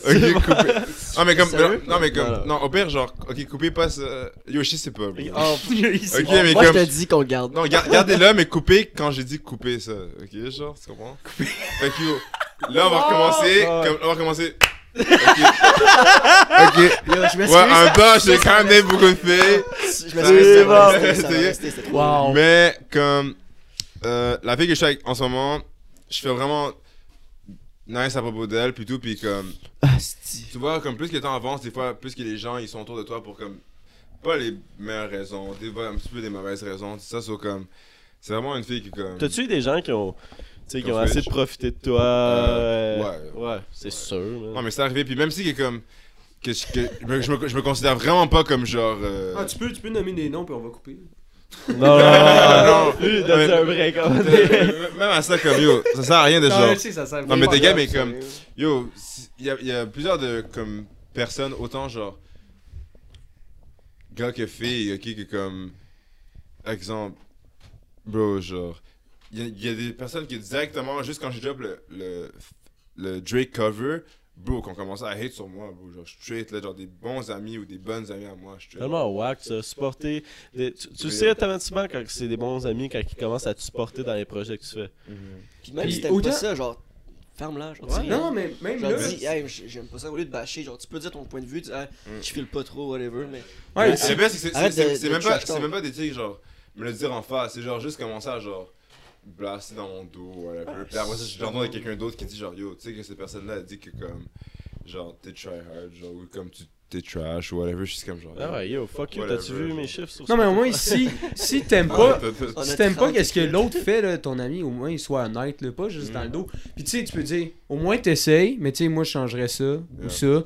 Ok, couper. Non, mais comme, non, Sérieux? non, mais comme, Non, au pire, genre, ok, couper pas ça. Yo, je sais pas, bro. Oh, Ok, mais Moi, je te comme. dis qu'on garde. Non, gar- gardez-le, mais coupez quand j'ai dit couper ça. Ok, genre, tu comprends? Fait que yo, là, on va recommencer. Oh. Comme, on va recommencer. Ok. Ok. Yo, je m'excuse. Ouais, en temps, j'ai quand même beaucoup de filles. Je C'est m'excuse. bon. ça va rester, ça va rester, c'était trop. Wow. Mais comme euh, la fille que je suis avec en ce moment, je fais vraiment nice à propos d'elle puis tout puis comme Ah, tu vois comme plus que le temps avance des fois plus que les gens ils sont autour de toi pour comme pas les meilleures raisons, des fois un petit peu des mauvaises raisons, tout ça c'est comme c'est vraiment une fille qui comme T'as-tu eu des gens qui ont. Tu sais, qui ont essayé de profiter de toi? Euh, euh, Ouais, c'est sûr. man. Non mais c'est arrivé puis même si que comme que, je- que je, me, je me- je me considère vraiment pas comme genre euh, Ah, tu peux, tu peux nommer des noms, puis on va couper. Non, non, non. Lui, mais- un euh, même à ça comme yo, ça sert à rien de Non, genre je sais, ça sert Non, mais des gars, mais comme- Yo, il y a, y a plusieurs de comme personnes, autant genre gars que filles, ok, que comme exemple, bro, genre, il y, a- y a des personnes qui directement, juste quand j'ai drop le, le, le Drake cover, bro, qui ont commencé à hate sur moi, bro, genre straight, là, genre des bons amis ou des bonnes amies à moi, Tellement whack, ça. Supporter. des- Tu, tu sais automatiquement quand c'est des bons amis, quand ils commencent à te supporter dans les projets que tu fais. Puis même Puis si t'aimes autant- pas ça, genre, ferme-la. Genre. Non, mais même Genre, là. dis, hey, j'aime pas ça, au lieu de bâcher, genre, tu peux dire ton point de vue, tu dis, hey, Mm. je file pas trop, whatever, mais. Ouais, Mais c'est- le pire, c'est que c'est- Arrête c'est- de- c'est de même même pas des trucs genre me le dire en face, c'est genre juste commencer à genre blaster dans mon dos, whatever. Puis après ça, j'entends de quelqu'un d'autre qui dit genre yo, tu sais que cette personne-là elle dit que comme genre t'es try hard, genre ou comme tu t'es trash ou whatever. Je suis comme genre. Ah ouais, yo, fuck you, t'as-tu vu mes chiffres sur Non, mais au moins, si, si t'aimes pas. Si a t'aimes pas 30 qu'est-ce que l'autre fait, là, ton ami, au moins il soit honnête, là, pas juste dans le Mm. dos. Puis tu sais, tu peux dire, au moins t'essayes, mais tu sais, moi je changerais ça ou ça.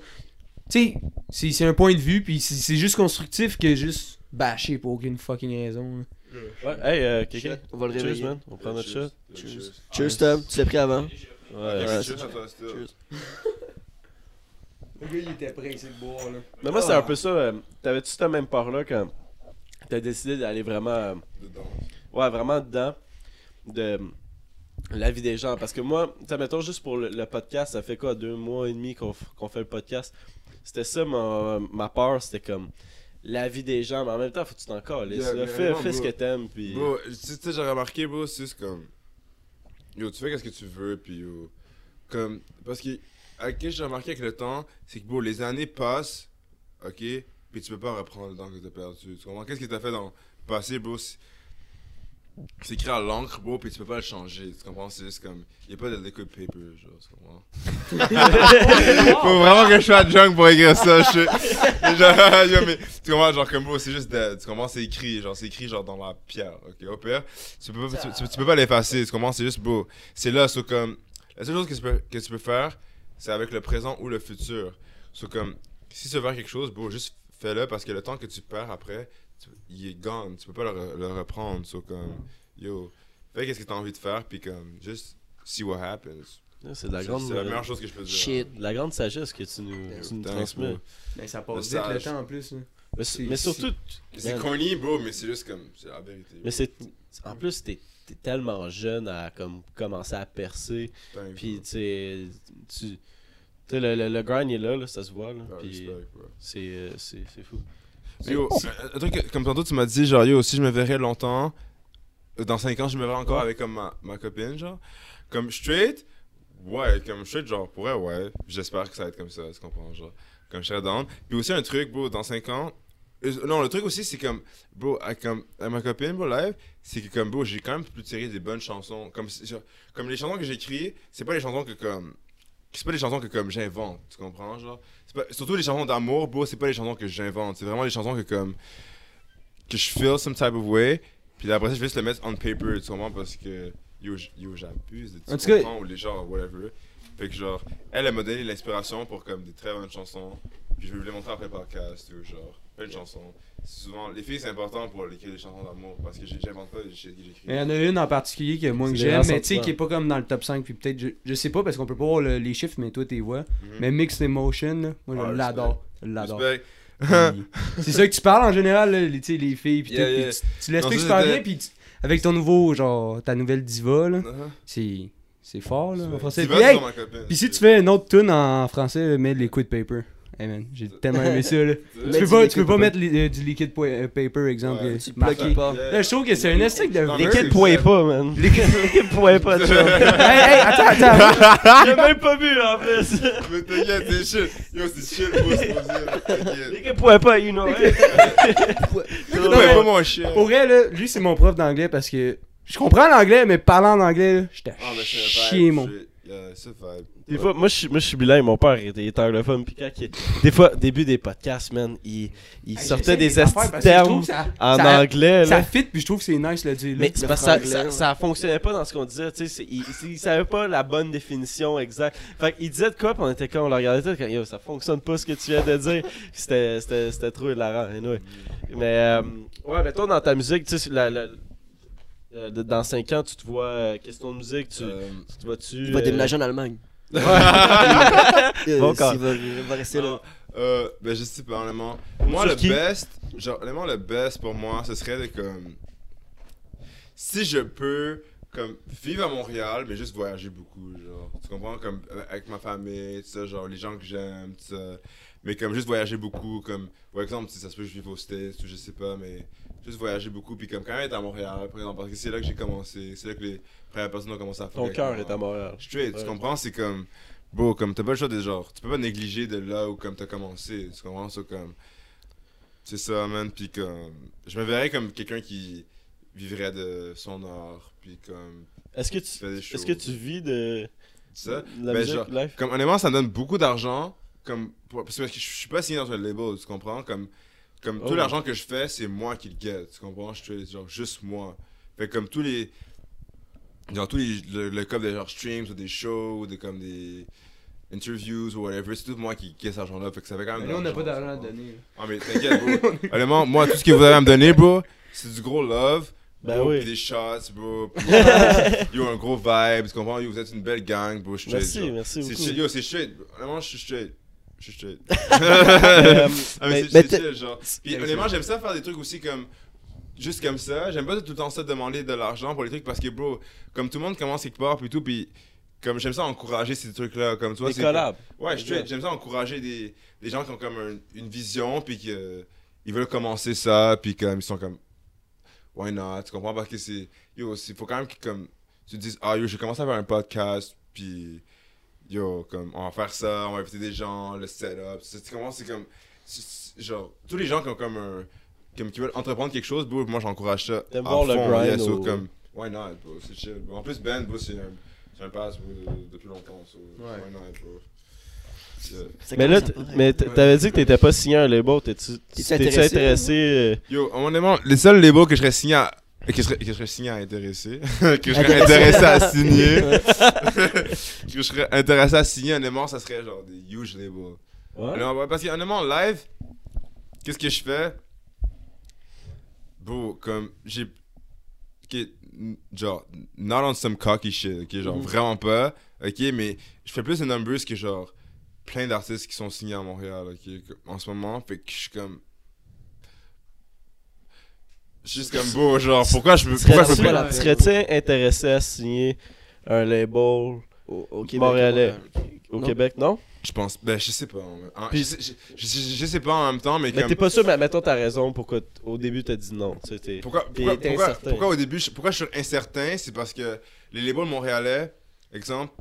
Tu sais, c'est- c'est un point de vue, puis c'est- c'est juste constructif que juste bâcher pour aucune fucking raison. Ouais, hey, euh, quelqu'un. On va le Cheers, réveiller. man. On prend notre shot. Cheers. Cheers, Tom. Tu l'as pris avant. Ouais. Cheers. Le gars, il était pressé de boire, là. Mais moi, c'est un peu ça. euh, T'avais-tu cette même part-là quand t'as décidé d'aller vraiment. euh, Dedans. Ouais, vraiment dedans de la vie des gens? Parce que moi, sais, mettons juste pour le, le podcast, ça fait quoi, deux mois et demi qu'on fait le podcast? C'était ça ma, ma peur, c'était comme la vie des gens, mais en même temps, faut que tu t'en cales. Yeah, fais, ce que t'aimes, puis. Bro, tu sais, j'ai remarqué, bro, c'est juste comme. Yo, tu fais qu'est-ce que tu veux, puis yo. Comme. Parce que. Ce que j'ai remarqué avec le temps, c'est que, bro, les années passent, ok, puis tu peux pas reprendre le temps que t'as perdu. Tu comprends? Qu'est-ce que t'as fait dans le passé, bro? C'est écrit à l'encre, bro, puis tu peux pas le changer. Tu comprends? C'est juste comme. Y'a pas de liquid paper, genre, tu comprends? Faut vraiment que je sois junk pour écrire ça. Je suis- genre, yo, mais tu comprends, genre comme bro, c'est juste de- tu comprends, c'est écrit, genre c'est écrit genre dans la pierre, ok. Au pire, tu peux, pas- tu, tu- tu peux pas l'effacer. Tu comprends, c'est juste bro. C'est là, c'est comme la seule chose que tu peux, que tu peux faire, c'est avec le présent ou le futur. C'est comme si tu veux faire quelque chose, bro, juste fais-le parce que le temps que tu perds après, il est gone. Tu peux pas le, re- le reprendre. C'est comme yo, fais qu'est-ce que t'as envie de faire, puis comme juste see what happens. C'est la grande. la euh, meilleure chose que je peux dire. Shit. de la grande sagesse que tu nous, tu nous Thanks, transmets. Mais ça passe Le vite le temps en plus. là. Mais, surtout, C'est corny, bro, mais c'est juste comme. C'est la vérité. mais c'est en plus t'es t'es tellement jeune à comme commencer à percer, puis tu sais, tu le, le, le grind est là, là, ça se voit là, Ah, euh, c'est c'est fou. Yo, un- truc comme tantôt tu m'as dit, genre, yo, si je me verrais longtemps, euh, dans 5 ans, je me verrais encore avec comme ma, ma copine, genre. Comme straight, ouais, comme straight, genre, pour elle, ouais. J'espère que ça va être comme ça, tu comprends, genre. Comme je serais down. Puis aussi un truc, bro, dans 5 ans. euh, Non, le truc aussi, c'est comme, bro, avec, comme, avec ma copine, bro, live, c'est que comme, bro, j'ai quand même pu tirer des bonnes chansons. Comme, genre, comme les chansons que j'écris, c'est pas les chansons que comme. C'est pas les chansons que comme j'invente, tu comprends, genre. Pas- surtout les chansons d'amour, bro, c'est pas les chansons que j'invente. C'est vraiment les chansons que comme. que je feel some type of way. Puis après ça, je vais juste le mettre on paper, tu comprends, parce que. Yo, yo j'abuse de tout cas- ou les genres, whatever. Fait que genre, elle, elle m'a donné l'inspiration pour comme des très bonnes chansons. Puis je vais vous les montrer après le podcast, ou genre, plein de chansons. Souvent, les filles, c'est important pour écrire des chansons d'amour, parce que j'ai- j'invente pas, j'écris. Mais il y en a une en particulier que moi que des j'aime, mais tu sais, qui est pas comme dans le top 5, puis peut-être, je, je sais pas parce qu'on peut pas voir le- les chiffres, mais toi, t'es vois. Mhm. Mais Mixed Emotion, là, moi, Ah, je l'adore. Je l'adore. Puis, C'est ça que tu parles en général, là, les, tu sais, les filles, puis Yeah, tout, yeah. tu, tu l'expliques super bien, puis tu- avec ton nouveau, genre, ta nouvelle diva, là, Uh-huh. c'est, c'est fort, là, en français. Puis, hey, si tu fais une autre tune en français, mets Liquid Paper. Hey man, j'ai tellement aimé ça, là. Tu peux pas, tu liquid peux pas mettre li- euh, du liquid po- euh, paper, exemple. Ouais, euh, Tu marqué. pas. Là, je trouve que c'est un esthétique de L'équipe pouvait pas, man. L'équipe pouvait pas, tu vois. hey, hey, attends, attends. J'ai même pas vu en plus. Mais t'inquiète, c'est chill. Yo, c'est chill, bro, c'est posé. T'inquiète. L'équipe pouvait pas, you know. right? Non, mais- pas mon chien. Pour vrai, là, lui, c'est mon prof d'anglais parce que je comprends l'anglais, mais parlant en anglais, là, j'étais Ah, mais c'est un chier, vibe, mon. c'est- Yeah, c'est vibe. Des fois, moi je, suis- moi je suis bilingue, mon père était, il était anglophone, puis quand il- des fois, début des podcasts, man, il, il sortait des termes ça- en ça- anglais, Ça là. fit, puis je trouve que c'est nice le dire. Mais c'est le parce que ça, franglais, ça, ouais. ça fonctionnait pas dans ce qu'on disait, tu sais, il, il, savait pas la bonne définition exacte. Fait qu'il disait de quoi, puis on était comme, on le regardait tout, comme, yo, ça fonctionne pas ce que tu viens de dire. C'était, c'était, c'était trop hilarant, anyway. Mais, euh, ouais, mais toi, dans ta musique, tu sais, la- la- euh, dans 5 ans, tu te vois, euh, question de musique, tu, Euh, tu te vois-tu... Il va euh, déménager en Allemagne. Ouais. Euh, Bon va, il va rester là. euh, ben je sais pas, honnêtement. Moi, Sur le qui? best, genre, honnêtement, le best pour moi, ce serait de comme. Si je peux, comme, vivre à Montréal, mais juste voyager beaucoup, genre. Tu comprends? Comme, avec ma famille, tout ça, genre, les gens que j'aime, tout ça. Mais comme, juste voyager beaucoup, comme, par exemple, si ça se peut que je vive aux States, ou je sais pas, mais juste voyager beaucoup, puis comme, quand même être à Montréal, par exemple, parce que c'est là que j'ai commencé, c'est là que les premières personnes ont commencé à faire. Ton cœur est à Montréal. Straight, Ouais. tu comprends? C'est comme. Bro, comme t'as pas le choix de genre. Tu peux pas négliger de là où comme t'as commencé. Tu comprends? C'est comme. C'est ça, man. Puis comme. Je me verrais comme quelqu'un qui vivrait de son art. Puis comme. Est-ce que tu, des est-ce que tu vis de, Ça? la Ben, musique genre, live? Comme honnêtement, ça me donne beaucoup d'argent. comme, parce que je suis pas signé dans un label, tu comprends? Comme, comme Oh. tout l'argent que je fais, c'est moi qui le get, tu comprends? Je fais genre juste moi. Fait que comme tous les, genre tous les, le, le cas des genre streams ou des shows ou des comme des interviews ou whatever, c'est tout moi qui get cet argent-là. Fait que ça fait quand même. Mais nous, on n'a pas d'argent à donner. Ah mais t'inquiète, bro. Honnêtement, moi, tout ce que vous avez à me donner, bro, c'est du gros love. Ben bro, oui. Puis des shots, bro. Puis, yo, un gros vibe, tu comprends? Yo, vous êtes une belle gang, bro. straight, Merci, genre. merci beaucoup. yo, c'est straight. Vraiment, je suis straight. Je suis straight. Euh, Ah, mais mais- c'est- genre. Puis honnêtement, j'aime ça faire des trucs aussi comme. Juste comme ça. J'aime pas tout le temps ça demander de l'argent pour les trucs parce que, bro, comme tout le monde commence quelque part, puis tout, puis. Comme j'aime ça encourager ces trucs-là. Comme Des c'est- collabs. Ouais. J'aime ça encourager des, des gens qui ont comme un- une vision, puis qui euh, veulent commencer ça, puis comme ils sont comme. Why not? Tu comprends? Parce que c'est. Yo, il faut quand même que comme. Tu te dises, ah yo, j'ai commencé à faire un podcast, puis. Yo, comme, on va faire ça, on va inviter des gens, le setup. C'est comme. c'est- c'est- Genre, tous les gens qui ont comme un. Comme qui veulent entreprendre quelque chose, bro, moi j'encourage ça. T'aimes à voir le fond, grind comme, why not, bro? C'est chill. bro. En plus, Ben, bro, c'est un, c'est un pass, bro, de- depuis longtemps, so, Ouais. why not, bro? C'est- Ça Mais là, mais t'avais dit que t'étais pas signé à un label. T'es-tu intéressé? euh, Yo, honnêtement, les seuls labels que je serais signé à. Que je serais, que je serais signé à intéresser. que je serais Intéressé. à signer. que je serais intéressé à signer, honnêtement, ça serait genre des huge labels. Ouais. Ouais, parce que honnêtement, live, qu'est-ce que je fais? Bro, comme, j'ai. genre, not on some cocky shit, ok, genre, Mhm. vraiment pas, ok, mais je fais plus de numbers que genre, plein d'artistes qui sont signés à Montréal, ok, en ce moment, fait que je suis comme. Juste comme beau, genre, pourquoi je me. Pourquoi je la peine. Serais-tu intéressé à signer un label Au, au Québec, Montréalais. au Non? Québec, non? Je pense, ben, je sais pas. en Puis- je, sais, je- je- je sais pas en même temps, mais Mais comme. t'es pas sûr, mais mettons ta raison pourquoi au début t'as dit non. tu sais, t'es- Pourquoi, pourquoi, au début, je, pourquoi je suis incertain, c'est parce que les labels montréalais, exemple,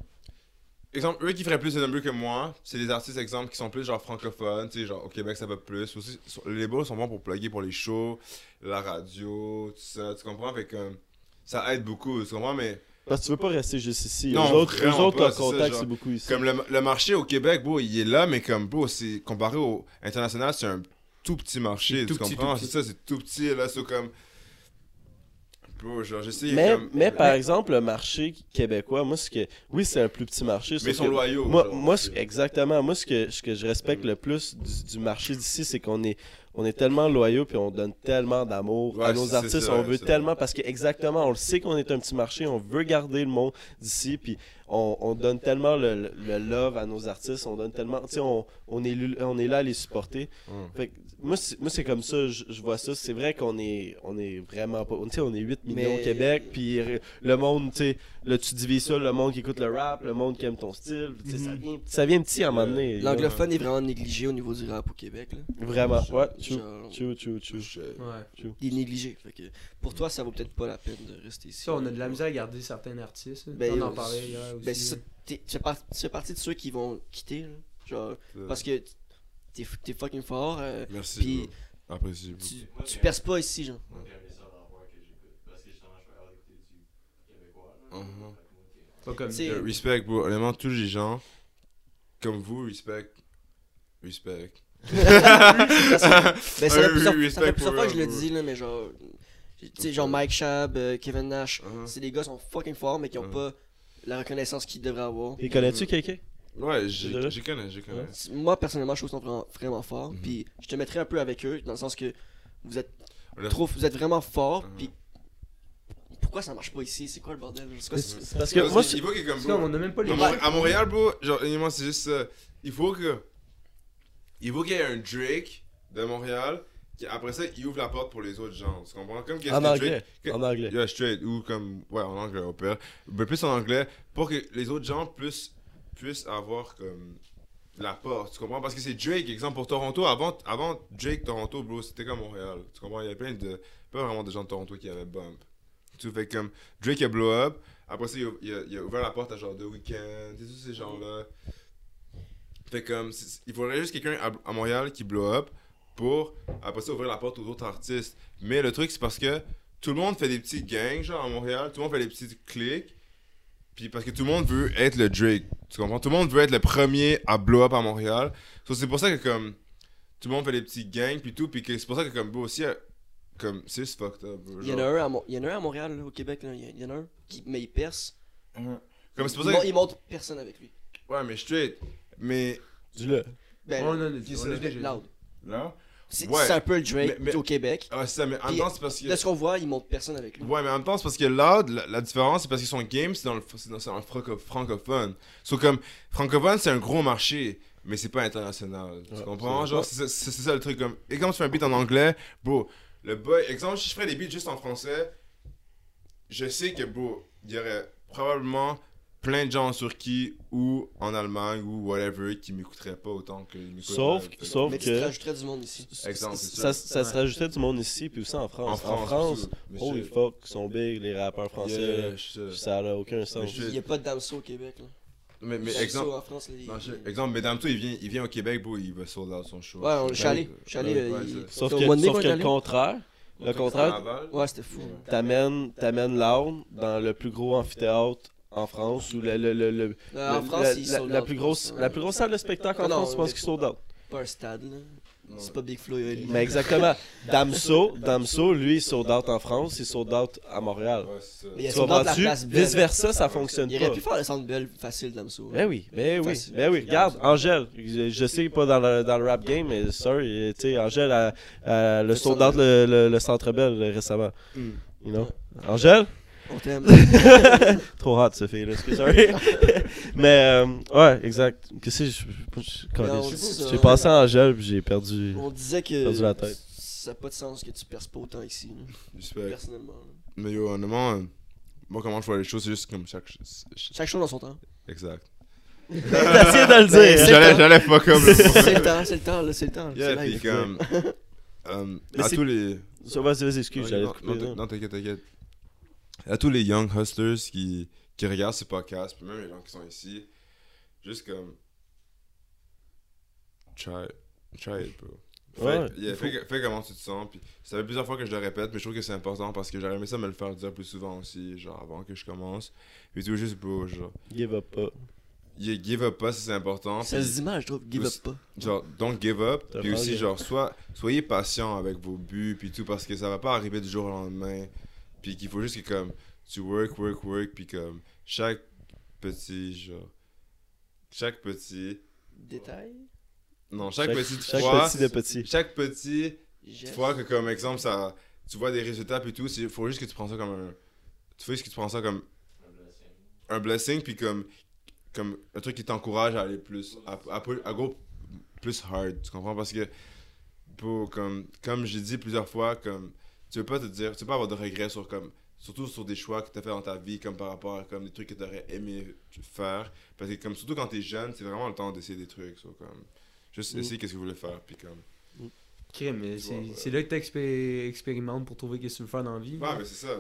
exemple, eux qui feraient plus de numbers que moi, c'est des artistes, exemple, qui sont plus genre francophones, tu sais, genre au Québec ça va plus. Aussi, les labels sont bons pour plugger pour les shows, la radio, tout ça, tu comprends? Fait que euh, ça aide beaucoup, tu comprends? Mais Parce que tu veux pas rester juste ici. Non, eux autres, eux autres pas, leur contact, c'est beaucoup ici. comme le, le marché au Québec, bro, il est là, mais comme, bro, c'est comparé au international, c'est un tout petit marché, tu petit, comprends? C'est ça, c'est tout petit, là, c'est comme. Genre, Mais, comme. mais par exemple, le marché québécois, moi, ce que. Oui, c'est un plus petit marché. Mais ils sont loyaux. Moi, genre, exactement. Moi, ce que, ce que je respecte le plus du, du marché d'ici, c'est qu'on est, on est tellement loyaux puis on donne tellement d'amour à nos artistes. on veut tellement, parce que exactement, on le sait qu'on est un petit marché, on veut garder le monde d'ici, puis on, on donne tellement le, le- le love à nos artistes, on donne tellement, tu sais, on, on, est, lu- on est là à les supporter. Fait que moi, c'est, moi, c'est comme ça, je, je vois ça. C'est vrai qu'on est, on est vraiment pas. Tu sais, on est 8 millions Mais- au Québec, puis le monde, tu sais, là, tu divises ça, le monde qui écoute le rap, le monde qui aime ton style. tu sais, ça, Mhm. vient, ça vient petit à un moment donné. L'anglophone est vraiment négligé au niveau du rap au Québec. Là. Vraiment, ouais. True, true, true. Je- Ouais. il est négligé. Fait que pour toi, ça vaut peut-être pas la peine de rester ici. Ça, on a de la misère à garder certains artistes. là. Ben, on en parlait hier aussi. Ben, c'est ça. T'es- Tu fais, par- tu fais partie de ceux qui vont quitter. Là. Genre, parce que t'es t'es fucking fort. euh, Merci. Puis beaucoup. tu, tu perces pas ici, genre. Mhm. Pas comme Respect, bro. Honnêtement, tous les gens comme vous, respect. Respect. Ben, ça fait plusieurs, oui, ça fait respect plusieurs fois que je le dis, là, mais genre. Tu sais, genre Mike Shab, euh, Kevin Nash, Mhm. c'est des gars qui sont fucking forts, mais qui ont Mhm. pas la reconnaissance qu'ils devraient avoir. Et connais-tu quelqu'un Ouais, j'ai connais, j'ai connais. Moi, personnellement, je trouve qu'ils sont vraiment, vraiment forts. Mhm. Puis je te mettrais un peu avec eux, dans le sens que vous êtes Là, trop, vous êtes vraiment forts. Mhm. Puis pourquoi ça marche pas ici? C'est quoi le bordel? C'est Parce que moi, il faut que comme qu'on bro, a même pas les à, Mont- à Montréal, bro, genre, honnêtement, c'est juste ça. Il faut que. Il faut qu'il y ait un Drake de Montréal qui, après ça, il ouvre la porte pour les autres gens. Tu comprends? Comme qu'est-ce en que anglais. Drake. que- En anglais. Yeah, straight. Ou comme. Ouais, en anglais, au pire. Mais plus en anglais. Pour que les autres gens puissent, puissent avoir comme. La porte, tu comprends? Parce que c'est Drake, exemple pour Toronto. Avant, avant Drake, Toronto, bro, c'était comme Montréal. Tu comprends? Il y avait plein de. Pas vraiment de gens de Toronto qui avaient bump. Tu fais comme. Drake a blow up. Après ça, il a, ouvert la porte à genre The Weeknd. Sais, tous ces gens-là. Fait comme. Il faudrait juste quelqu'un à, à Montréal qui blow up pour après ça ouvrir la porte aux autres artistes. Mais le truc, c'est parce que tout le monde fait des petits gangs, genre à Montréal. Tout le monde fait des petits clics. Puis parce que tout le monde veut être le Drake. Tu comprends? Tout le monde veut être le premier à blow up à Montréal. So, c'est pour ça que comme tout le monde fait des petits gangs puis tout. Puis que c'est pour ça que comme bro, aussi, comme c'est juste fucked up. Il y en a un à, Mon- il y en a un à Montréal, là, au Québec. là. Il y, a- il y en a un, qui, mais il perce. Comme c'est pour Il, ça que... il montre personne avec lui. Ouais, mais straight. Mais Dis-le. Ben, On en a dit, c'est on dit. loud. là. C'est Ouais. un peu le Drake Mais- mais- au Québec. Ah, c'est ça, mais en même temps, c'est parce que. De ce qu'on voit, il montre personne avec lui. Ouais, mais en même temps, c'est parce que Loud, la, la différence, c'est parce que son game, c'est dans le, c'est dans, dans le franco- francophone. So, comme, francophone, c'est un gros marché, mais c'est pas international. Tu Ouais, comprends? c'est- Genre, c'est ça le truc. Comme, et quand tu fais un beat en anglais, bro, le boy, exemple, si je ferais des beats juste en français, je sais que, bro, il y aurait probablement plein de gens en Turquie ou en Allemagne ou whatever qui m'écouteraient pas autant que. Sauf, que- sauf mais que. rajouterais du monde ici. Exemple, ça, ça. ça se rajoutait du monde ici, puis aussi en France. En France, mais holy fuck, ils sont big, les rappeurs français. Ça n'a aucun sens. Il n'y a pas de Damso au Québec. Là. Mais, mais Damso exemple, en France, il- Non, je- exemple, Mesdames tout, il vient, il vient au Québec, bro, il va sold out son show. Ouais, on- je suis allé. Je suis allé. Euh, il- Sauf que, sauf le contraire, le contraire. Ouais, c'était fou. t'amènes, t'amènes Loud dans le plus gros amphithéâtre en France, ou le, le, le, le- Euh, en le- France, la, il plus grosse, la plus grosse salle de spectacle en non, France, je pense qu'ils sold out. Pas un stade, là. C'est pas Big Flo et Oli. Mais exactement. Damso, Damso, lui, il sold out en France, il sold out à Montréal. Ouais, c'est ça. Mais il sold out la place belle. Vice versa, ça fonctionne Il pas. aurait pu faire le centre belle facile, Damso. Ben oui, ben oui, Facile. ben oui. Regarde, Angèle, je, je sais pas dans le, dans le rap game, mais sorry, tu sais, Angèle a, a le sold out le, le, le Centre Bell euh, récemment. Hmm. You know? Angèle? On t'aime. Trop hot, ce fille là sorry. mais, euh, ouais, exact. Qu'est-ce que je. je- J'ai pensé à Angèle, puis j'ai perdu. On disait que Perdu la tête. ça n'a pas de sens que tu perces pas autant ici, là, personnellement. là. Mais yo, honnêtement, euh, moi, comment je vois les choses, c'est juste comme chaque. ch- Chaque chose dans son temps. Exact. T'as essayé de le Ben, dire. c'est- J'allais, up le c'est le temps, c'est le temps, là, c'est le temps. Yeah, puis comme. euh, à tous les. Ça, Vas-y, vas-y, excuse, j'allais non, t'inquiète, t'inquiète. À tous les young hustlers qui, qui regardent ce podcast, puis même les gens qui sont ici, juste comme. Try, try it, bro. Fais, Ouais, yeah, faut- comment tu te sens. Puis ça fait plusieurs fois que je le répète, mais je trouve que c'est important parce que j'aurais aimé ça me le faire dire plus souvent aussi, genre avant que je commence. Puis tout juste, bro, genre. Give up pas. Yeah, give up pas, c'est important. Ça se dit mal, je trouve. Give up pas. genre don't give up puis aussi genre soit soyez patient avec vos buts puis tout parce que ça va pas arriver du jour au lendemain puis qu'il faut juste que comme tu work work work puis comme chaque petit genre chaque petit Détail? non chaque, petite chaque fois petit de petit. chaque petit Geste. fois que comme exemple ça tu vois des résultats puis tout il faut juste que tu prends ça comme un tu fais juste que tu prends ça comme un blessing puis comme comme un truc qui t'encourage à aller plus à, à, à go plus hard tu comprends? Parce que pour comme comme j'ai dit plusieurs fois comme tu veux pas te dire tu veux pas avoir de regrets sur comme surtout sur des choix que tu as fait dans ta vie comme par rapport à comme des trucs que tu aurais aimé faire parce que comme surtout quand tu es jeune c'est vraiment le temps d'essayer des trucs so, comme juste Mm. essayer qu'est-ce que vous voulez faire puis comme Crime, mais Tu c'est ouais. là que t'expérimentes pour trouver qu'est-ce que tu veux faire dans la vie. ouais mais c'est ça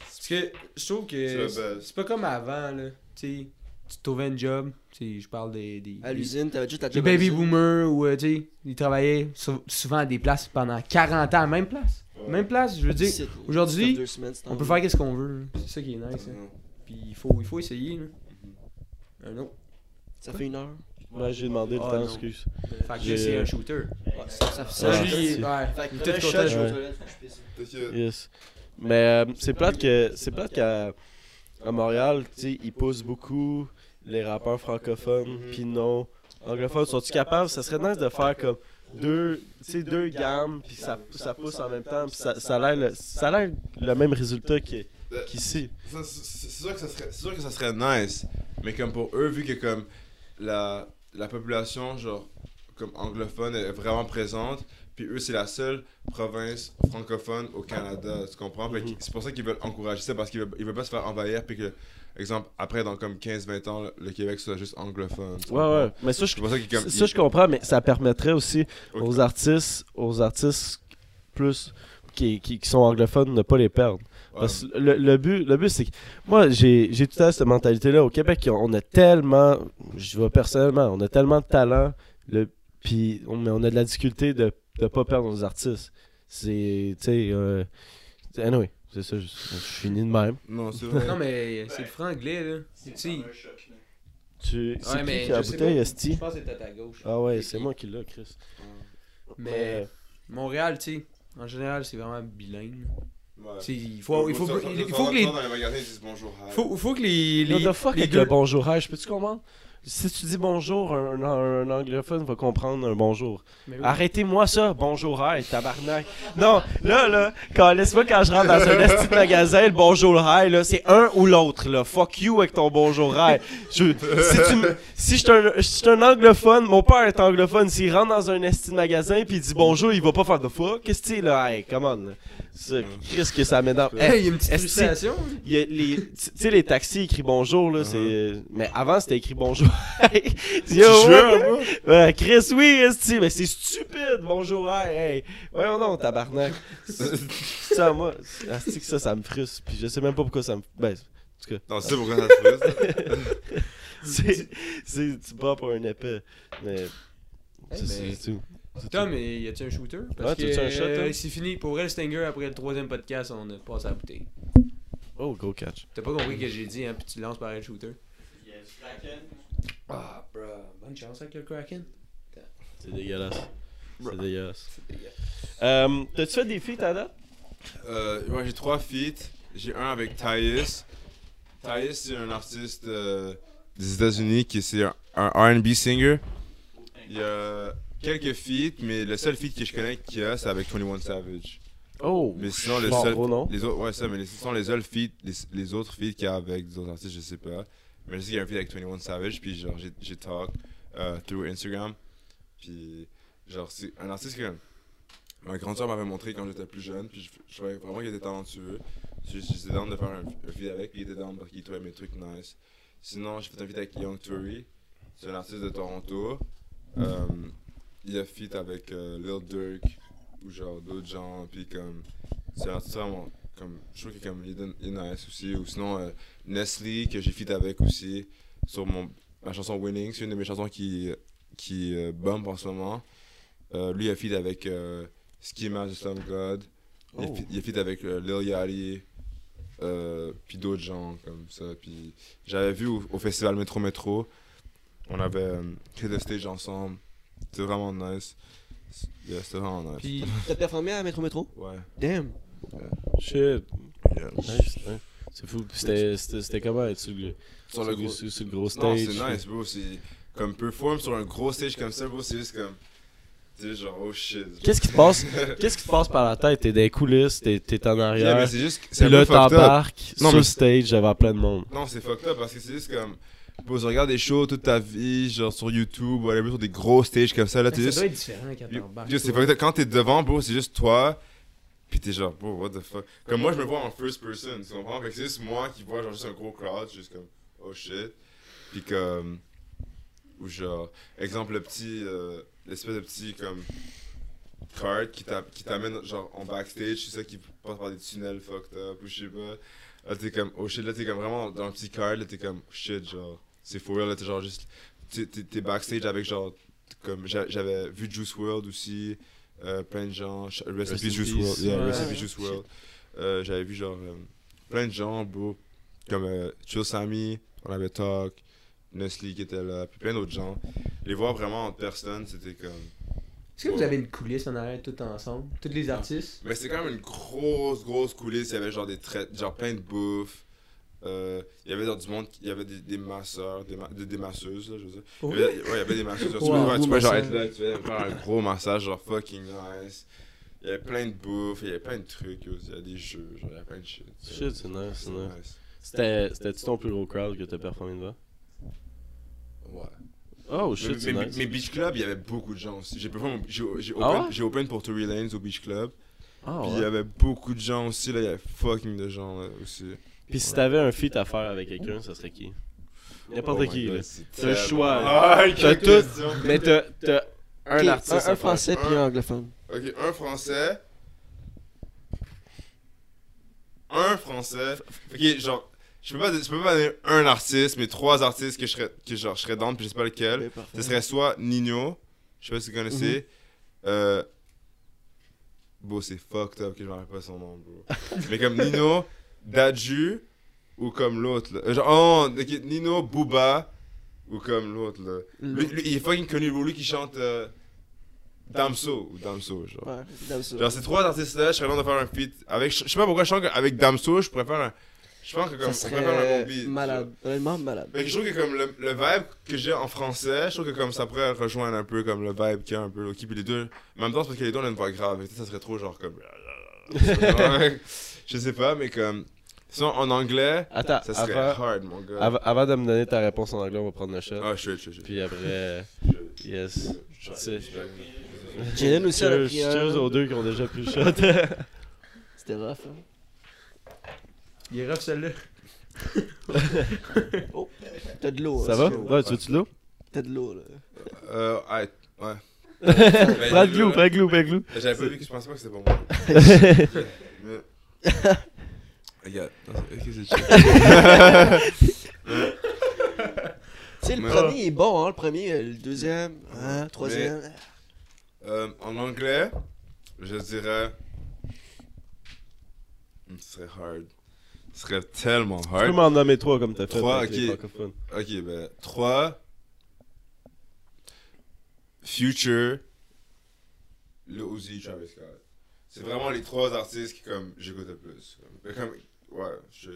Parce que je trouve que c'est pas comme avant, là. Tu sais, tu trouvais un job. Tu sais, je parle des. des À l'usine, t'avais juste ta Les job à baby boomers, ou euh, tu sais, ils travaillaient sou- souvent à des places pendant 40 ans, même place. Même place, je veux dire. Aujourd'hui, On peut faire qu'est-ce qu'on veut. C'est ça qui est nice. hein. Puis il faut, il faut essayer. Là. Un autre. Ça fait une heure? Ouais, j'ai demandé le Ah, temps, excuse. Fait que J'ai- c'est un shooter. Ouais, ça, ça fait Ça. Fait que shot, content. je vais. Yes. Mais euh, c'est plate que c'est plate qu'à à Montréal, tu sais, ils poussent beaucoup les rappeurs francophones, Mhm. puis non anglophones. Sont-ils capables? Ça serait nice de faire comme deux, deux gammes, puis ça, ça pousse en même temps, puis ça, ça a l'air le, le même résultat qu'i- qu'ici. C'est sûr, que ça serait- sûr que ça serait nice, mais comme pour eux, vu que comme la, la population genre comme anglophone est vraiment présente, puis eux c'est la seule province francophone au Canada, tu comprends? Mhm. C'est pour ça qu'ils veulent encourager ça, parce qu'ils veulent, ils veulent pas se faire envahir, puis que, exemple, après dans comme 15-20 ans, le, Québec soit juste anglophone. Ouais, ouais. Mais ça, je, ça comme... ça, je comprends, mais ça permettrait aussi aux artistes, aux artistes plus qui, qui, qui sont anglophones, de pas les perdre. Parce que le, le but, le but c'est que moi, j'ai j'ai tout à fait cette mentalité-là. Au Québec, on a tellement, je vois personnellement, on a tellement de talent, le, puis on, mais on a de la difficulté de ne pas perdre nos artistes. C'est, tu sais, euh, anyway, C'est ça, je, je finis de même. Non, c'est vrai. Non, mais c'est le franglais, là. Tu sais. Tu... C'est Ouais, qui mais qui a la bouteille. Esti? Je pense que à ta gauche. Ah ouais, C'est c'est moi qui l'ai, Chris. Mais Montréal, tu sais, en général, c'est vraiment bilingue. Ouais. Tu sais, il faut, il faut, il faut que les. hi. Faut, faut que les. What les the fuck les avec deux- le bonjour, hey, je peux-tu comprendre? Si tu dis bonjour, un, un anglophone va comprendre un bonjour. Oui. Arrêtez-moi ça, bonjour, hi, tabarnak. Non, là, là, quand, laisse-moi quand je rentre dans un esti de magasin, le bonjour, hi, là, c'est un ou l'autre, là. Fuck you avec ton bonjour, hi. Je, si tu si je suis un, un anglophone, mon père est anglophone, s'il rentre dans un esti de magasin puis il dit bonjour, il va pas faire de fuck. Qu'est-ce que c'est, là? Hey, come on, là. Qu'est-ce que ça m'énerve. Hey, il y a une petite frustration. Tu sais, les taxis écrits bonjour, là, c'est. Mais avant, c'était écrit bonjour. Tu Yo, jures, ouais. moi? Ouais, Chris, oui, esti, mais c'est stupide, bonjour, hey, hey. Voyons non, tabarnak. ça, moi, esti que ça, ça me frustre. Puis je sais même pas pourquoi ça me. Ben, en tout cas, Non, c'est pourquoi ça te frustre. c'est. C'est. Tu bats pour un épée. Mais. Hey, c'est mais- c'est tout. C'est Tom, mais y a-tu un shooter? Parce Ouais, que un shot, euh, c'est fini. Pour vrai, le Stinger, après le troisième podcast, on a passé à la bouteille. tout. Oh, go catch. T'as pas compris ce que j'ai dit, hein, puis tu lances par le shooter. Ah, bro. Bonne chance avec le Kraken. C'est dégueulasse. C'est dégueulasse. Euh, T'as-tu fait des feats à date? Euh, ouais, j'ai trois feats. J'ai un avec Thais. Thais, c'est un artiste euh, des États-Unis qui c'est un, un R&B singer. Il y a quelques feats, mais le seul feat que je connais qu'il y a, c'est avec 21 Savage. Oh! Mais sinon, le Bon, seul, gros nom. les autres, ouais, ça, mais ce sont les seuls feats, les, les autres feats qu'il y a avec des autres artistes, je sais pas. Mais je sais y a un feat avec 21 Savage, puis genre, j'ai, talk euh, through Instagram. Puis, genre, c'est un artiste que ma grande soeur m'avait montré quand j'étais plus jeune, puis je, je trouvais vraiment qu'il était talentueux. J'étais down de faire un, un feat avec, puis il était down parce qu'il trouvait mes trucs nice. Sinon, j'ai fait un feat avec Young Tory, c'est un artiste de Toronto. Euh, il a feat avec euh, Lil Durk, ou genre d'autres gens, puis comme. C'est un artiste vraiment. Comme, je trouve que comme, il, est, nice aussi. Ou sinon, euh, Nestle, que j'ai feat avec aussi, sur mon, ma chanson Winning. C'est une de mes chansons qui, qui euh, bump en ce moment. Euh, lui, il a feat avec euh, Schema de Slum God. Il, a Oh. feat- il a feat avec euh, Lil Yachty. Euh, puis d'autres gens comme ça. Puis j'avais vu au, au festival Metro Metro, on avait euh, créé le stage ensemble. C'était vraiment nice. Yeah, C'était vraiment nice. Puis, T'as performé à Métro Métro? Ouais. Damn. Shit. Yeah. Nice. C'est fou. C'était c'était- c'était comment être sur le, Sur le gros. sur- sur le gros Non, stage? c'est nice, bro. C'est comme perform sur un gros stage comme ça, bro. C'est juste comme. Tu sais, genre, oh shit. Qu'est-ce qui te passe? Qu'est-ce qui te passe par la tête? T'es dans les coulisses, t'es t'es en Yeah, arrière, mais c'est juste. C'est puis là peu fucked up. t'embarques Non, sur mais le stage devant plein de monde. Non, c'est fucked up parce que c'est juste comme. Bro, tu regardes des shows toute ta vie, genre sur YouTube, ou sur des gros stages comme ça. Là, t'es ça juste. doit être différent quand t'embarques. Quand t'es devant, bro, c'est juste toi. Puis t'es genre, what the fuck? Comme moi, je me vois en first person, tu comprends? Fait que c'est juste moi qui vois, genre, juste un gros crowd, juste comme, oh shit. Puis comme. Ou genre, exemple, le petit. euh, L'espèce de petit, comme. Card qui t'a- qui t'amène, genre, en backstage, c'est ça qui passe par des tunnels fucked up, ou je sais pas. Là, t'es comme, oh shit, là, t'es comme vraiment dans un petit card, là, t'es comme, oh shit, genre, c'est for real, là, t'es genre juste. T'es backstage avec, genre, comme, j'a- j'avais vu Juice World aussi, plein de gens, Rest, in Peace. World, yeah, Rest in Ouais. Peace Juice World. Euh, j'avais vu, genre, euh, plein de gens, bro, comme euh, Chill Sammy, on avait Talk, Nestle qui était là, puis plein d'autres gens. Les voir vraiment en personne, c'était comme. Est-ce que vous avez une coulisse en arrière tout ensemble? Tous les artistes? Mais c'est quand même une grosse, grosse coulisse. Il y avait genre des traites, genre plein de bouffe. Euh, il y avait genre du monde, il y avait des, des masseurs, des, ma- des, des masseuses, là, je veux dire. Oh Il y avait, ouais, il y avait des masseuses. Genre, tu peux, ouais, tu gros peux genre être là, tu vas faire un gros massage, genre fucking nice. Il y avait plein de bouffe, il y avait plein de trucs, il y a des jeux, genre, il y a plein de shit. Shit, c'est nice, c'est C'est nice. nice. C'était C'était-tu ton plus gros crowd que t'as performé devant? Ouais. Oh Mais, shit, c'est mais- nice. mais Beach Club, il y avait beaucoup de gens aussi. J'ai performé- j'ai Ah open, open pour Tory Lanez au Beach Club. Ah Puis il y avait beaucoup de gens aussi, là, il y avait fucking de gens là aussi. Puis si t'avais un feat à faire avec quelqu'un, ça serait qui? N'importe Oh qui, God, là. c'est T'as le choix, Ah, T'as tout, mais t'as t'as un Ok, artiste. un, un français puis Un- un anglophone. Ok, un français. Un français. Ok, genre, je peux pas, je peux pas donner un artiste, mais trois artistes que je serais, que genre, je serais dans, puis je sais pas lequel. Ce serait soit Nino, je sais pas si vous connaissez. euh, Bro, c'est fucked up que je me rappelle pas son nom, bro. mais comme Nino, Dadju, ou comme l'autre, là. Genre, oh, Nino, Booba, ou comme l'autre, là. Lui, lui, il est fucking connu, bro. Lui qui chante euh, Damso, ou Damso, genre. Ouais, ces trois artistes-là, je serais de faire un feat avec. Je sais pas pourquoi je sens qu'avec Damso, je faire un. Je pense que comme. Ça on un serait bon beat. malade. Honnêtement, malade. Mais je trouve que comme le, le vibe que j'ai en français, je trouve que comme ça pourrait rejoindre un peu comme le vibe qu'il y a un peu Loki. Puis les deux. En même temps, c'est parce que les deux ont une voix grave. Et ça serait trop genre comme. je sais pas, mais comme. Sinon, en anglais, Attends, ça serait avant, hard, mon gars. avant, avant de me donner ta réponse en anglais, on va prendre le shot. Ah, je suis, je je. Puis après, yes. C'est- Jalen aussi, a pris un. cheers aux deux qui ont déjà pris le shot. C'était rough, hein. Il est rough celle-là. T'as de l'eau. Ça hein, va? c'est chaud. Ouais, tu veux-tu de l'eau? T'as de l'eau, là. Euh, ouais. ouais. Prends glou, prends le glou, prends glou. J'avais pas vu que je pensais pas que c'était pour moi. Tu sais, le premier est bon, hein. Le premier, euh, le deuxième, hein, troisième. Euh, en anglais, je dirais. Hmm, Ce serait hard. Ce serait tellement Tu peux hard. m'en nommer trois comme t'as fait Trois, avec les ok. francophones. Ok, ben, 3. Future. Le Uzi, Travis Scott. C'est vraiment les trois artistes qui, comme, j'écoute le plus. Comme, comme- ouais, je.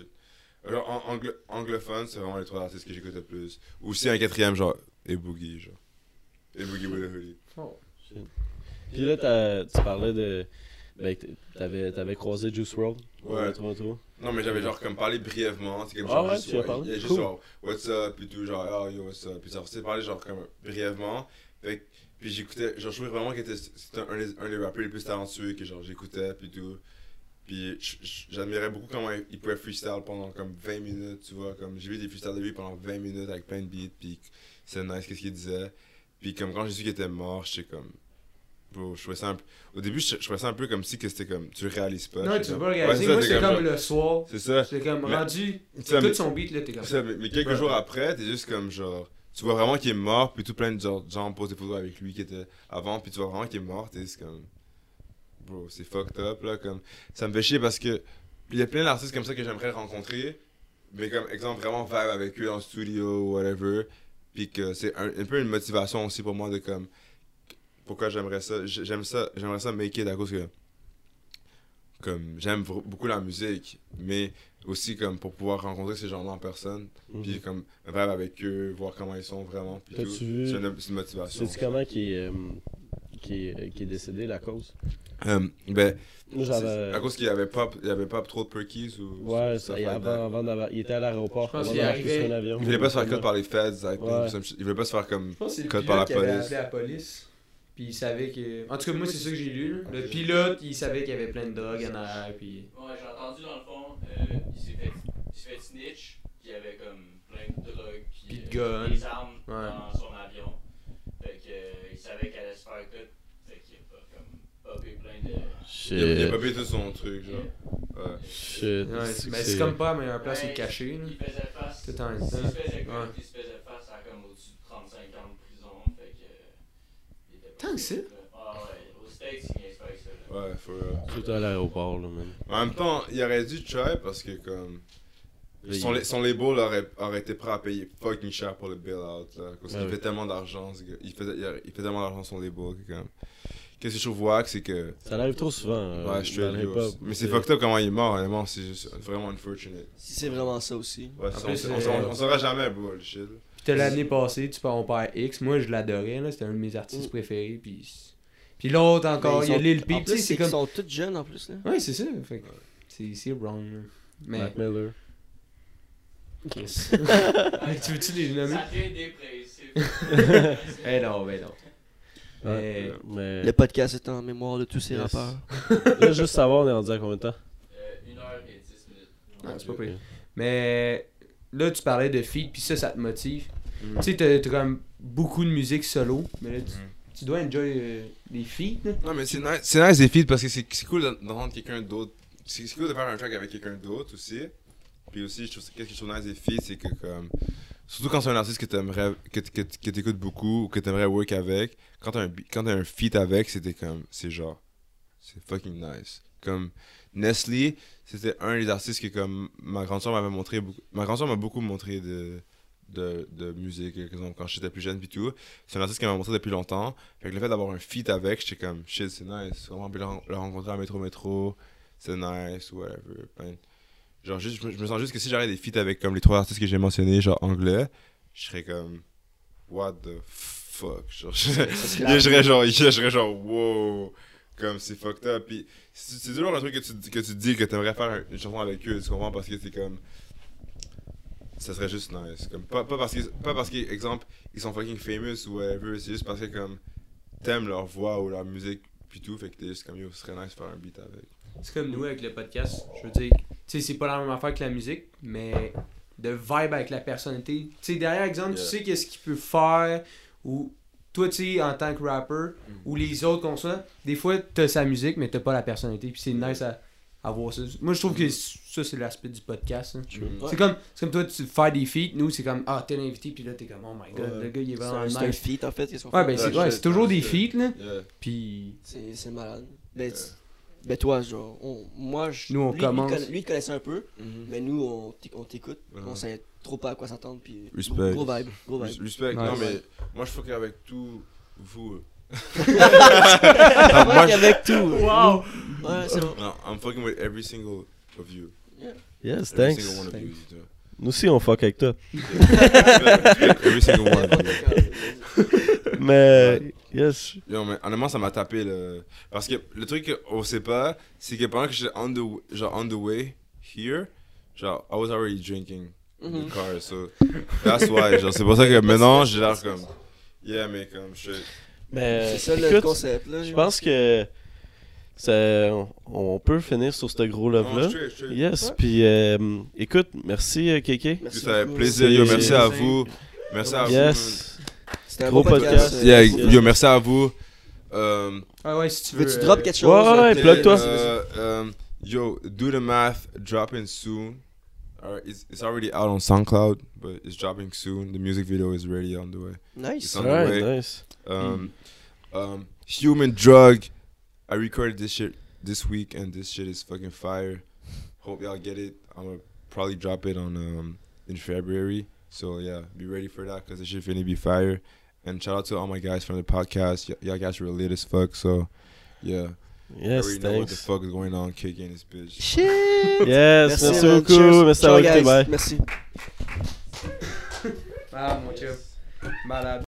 Genre, en anglo- anglophone, c'est vraiment les trois artistes que j'écoute le plus. Ou si un quatrième, genre, et Boogie, genre. Et Boogie with a hoodie. Puis là, tu parlais de. Ben, t'avais, t'avais croisé Juice WRLD Ouais. à Toronto. Non, mais j'avais genre comme parlé brièvement. C'est comme Ah genre, ouais, juste, tu as parlé? Il y a juste Cool. genre, what's up, puis tout, genre, oh yo, what's up. Puis ça, c'est parlé genre comme brièvement. Fait que- puis j'écoutais, genre, je trouvais vraiment était, c'était un, des- un des rappeurs les plus talentueux que genre j'écoutais, puis tout. Puis j'admirais beaucoup comment il, pouvait freestyle pendant comme 20 minutes, tu vois. Comme j'ai vu des freestyles de lui pendant 20 minutes avec plein de beats, puis c'est nice, qu'est-ce qu'il disait. Puis comme quand j'ai su qu'il était mort, j'étais comme. Bro, je trouvais ça un peu. Au début, je, je trouvais ça un peu comme si que c'était comme. Tu réalises pas. Non, tu comme- pas Ouais, ça, Moi, c'est comme le soir. C'est ça. C'est comme Mais- rendu. Ça, Tout mais- son beat, là, t'es comme. ça, mais, mais quelques Ouais. jours après, t'es juste comme genre. Tu vois vraiment qu'il est mort, puis tout plein de gens posent des photos avec lui qui était avant, puis tu vois vraiment qu'il est mort, t'es juste comme. Bro, c'est fucked up là. Comme, ça me fait chier parce que. Il y a plein d'artistes comme ça que j'aimerais rencontrer, mais comme exemple, vraiment vibe avec eux le studio ou whatever, puis que c'est un, un peu une motivation aussi pour moi de comme. Pourquoi j'aimerais ça J'aime ça, j'aimerais ça make it à cause que. Comme, j'aime beaucoup la musique, mais aussi comme pour pouvoir rencontrer ces gens-là en personne. Mhm. Puis comme vibe avec eux, voir comment ils sont vraiment. Puis tout. C'est une, c'est une motivation. Sais-tu comment qui est, euh, qui, est, qui est décédé, la cause Euh, ben, à cause qu'il y avait pas, il y avait pas trop de perkies ou. Ouais, ça, ça, et avant, avant d'avoir- il était à l'aéroport. Avion. Il voulait pas se faire cut par les feds, think, Ouais. Il voulait pas se faire comme. Code par la pilote qui avait police. appelé la police. Puis il savait que. En tout cas, moi, c'est ça que j'ai lu. Le pilote, il savait qu'il y avait plein de drogues en arrière. Puis. Ouais, j'ai entendu dans le fond, euh, il s'est fait, il s'est fait snitch, qu'il y avait comme plein de drogue, Puis de puis guns. des armes Ouais. dans son avion. Fait que, euh, il savait qu'elle allait se faire cut, fait qu'il a pas comme popé plein de. Il a, il a Shit. pas payé tout son truc, genre. Ouais. Shit. Ouais, C'est- mais c'est- comme pas la meilleure place où Ouais, le cacher. là. Il faisait face. Tout en S'il même se temps. faisait cut, Ouais. il se faisait face à comme au-dessus de 35 ans de prison. Fait que. il était pas Tant que ça? Ah ouais, aux States, il niaise pas avec ça. Là. Ouais, for real. Surtout à l'aéroport, là, man. En même temps, il aurait dû try parce que comme. Son, son label aurait, aurait été prêt à payer fucking cher pour le bail-out. Là, parce Ouais, qu'il ouais. fait tellement d'argent, ce gars. Il fait, il, a- il fait tellement d'argent son label. que comme... Qu'est-ce que je wack, c'est que. Ça arrive trop souvent. euh, Ouais, je suis hip-hop. Mais c'est fucked up comment il est mort, honnêtement. C'est juste vraiment unfortunate. Si c'est vraiment ça aussi. Ouais, ça, on, on, euh, saura- on saura jamais, bro, le shit. Puis t'as l'année passée, tu parles mon père X. Moi, je l'adorais. là. C'était un de mes artistes Mm. préférés. Puis. Puis l'autre encore, Mais il y a sont- Lil Peep. Tu plus, sais, c'est comme. sont tous jeunes en plus, là. Ouais, c'est ça. Fait que c'est c'est wrong. là. Mais. Mac Miller. Chris. tu veux-tu les nommer? Ça devient dépressif. Eh non, ben non. Ouais, Mais-. Le podcast est en mémoire de tous ces Yes. rappeurs. Là, juste savoir, on est rendu à combien de temps? Euh, 1h10 minutes. Ah, c'est pas pire. Mais là, tu parlais de feat, puis ça, ça te motive. Mm. Tu sais, t'as t'as comme beaucoup de musique solo, mais là, tu, Mm. tu dois enjoy euh, les feats. là. Non, mais c'est nice, c'est nice des feats parce que c'est c'est cool d'entendre quelqu'un d'autre. C'est c'est cool de faire un track avec quelqu'un d'autre aussi. Puis aussi, je trouve, qu'est-ce que je trouve nice des feats, c'est que comme. Surtout quand c'est un artiste que t'aimerais, que, que, que t'écoutes beaucoup ou que t'aimerais work avec, quand t'as un, quand t'as un feat avec, c'était comme. C'est genre. c'est fucking nice. Comme Nestlé, c'était un des artistes que comme ma grande soeur m'avait montré. Ma grande soeur m'a beaucoup montré de, de, de musique, exemple, quand j'étais plus jeune puis tout. C'est un artiste qu'elle m'a montré depuis longtemps. Fait que le fait d'avoir un feat avec, j'étais comme shit, c'est nice. Vraiment bien le rencontrer à Métro Métro, c'est nice, whatever. Genre juste, je me, je me sens juste que si j'avais des feats avec comme les trois artistes que j'ai mentionnés, genre anglais, je serais comme what the fuck? Genre, je, serais genre, je serais genre wow. Comme c'est fucked up. Puis c'est toujours un truc que tu, que tu dis que t'aimerais faire une chanson avec eux, tu comprends? Parce que c'est comme. Ça serait juste nice. Comme, pas, pas parce que, pas parce que, exemple, ils sont fucking famous ou whatever, c'est juste parce que, comme, t'aimes leur voix ou leur musique, puis tout, fait que t'es juste comme, yo, ce serait nice de faire un beat avec. C'est comme nous avec le podcast. Je veux dire, tu sais, c'est pas la même affaire que la musique, mais de vibe avec la personnalité. Tu sais, derrière exemple, Yeah. tu sais qu'est-ce qu'il peut faire, ou toi, tu sais, en tant que rapper, ou les autres qu'on soit, des fois, t'as sa musique, mais t'as pas la personnalité, puis c'est nice à, à voir ça. Moi, je trouve que ça, c'est l'aspect du podcast. hein. Ouais. C'est comme, c'est comme toi, tu fais des feats, nous, c'est comme, ah, t'es l'invité, puis là, t'es comme, oh my god, Ouais. le gars, il est vraiment un, c'est un nice. feat en fait. Ouais, ben, c'est, Ouais, toujours des feats, là. Yeah. Puis, C'est c'est malade. Ben, tu- ben toi, genre, on- moi, je, Nous, on lui, commence. lui, il connaissait un peu, mais nous, on t'éc- on t'écoute, on savait trop pas à quoi s'attendre, puis Respect. gros vibe, gros Res- vibe. Respect. Nice. Non, mais moi, je fuck avec tout vous. Moi, avec tout. Wow! Ouais, c'est bon. Non, I'm fucking with every single of you. Yes, Every thanks. single one of you. Nous aussi, on fuck avec toi. every single one of you. Mais, yes. Yo, mais honnêtement, ça m'a tapé le. Parce que le truc qu'on sait pas, c'est que pendant que j'étais on the, genre, on the way here, genre, I was already drinking in Mhm. the car, so that's why. Genre, c'est pour ça que maintenant, j'ai l'air comme. Yeah, mais comme, je. Mais, C'est ça le concept, là. je pense que ça, on, on peut finir sur ce gros straight, straight. Yes, puis euh, écoute, merci euh, Kéké. Merci Ça plaisir, merci à vous. Merci à vous. Yes. C'était un Gros bon podcast. podcast. euh, Yeah, yo, merci à vous. Euh, Ah ouais, si tu veux. Veux-tu euh, drop quelque chose? Ouais, ouais, euh, plug-toi. vas-y, vas-y. Uh, um, yo, do the math, dropping soon. Alright, it's, it's already out on SoundCloud, but it's dropping soon. The music video is ready on the way. Nice. It's on the Alright, way. nice. Um, um, human drug. I recorded this shit this week, and this shit is fucking fire. Hope y'all get it. I'm gonna probably drop it on um in February. So yeah, be ready for that because this shit finna be fire. And shout out to all my guys from the podcast. Y- y'all guys were lit as fuck. So yeah. Yes, already know what the thanks. fuck is going on, kicking this bitch. Shit. Yes, merci, man. beaucoup. Cheers. Merci Ciao, d'avoir guys. Bye. Merci. Ah, mon chum. Malade.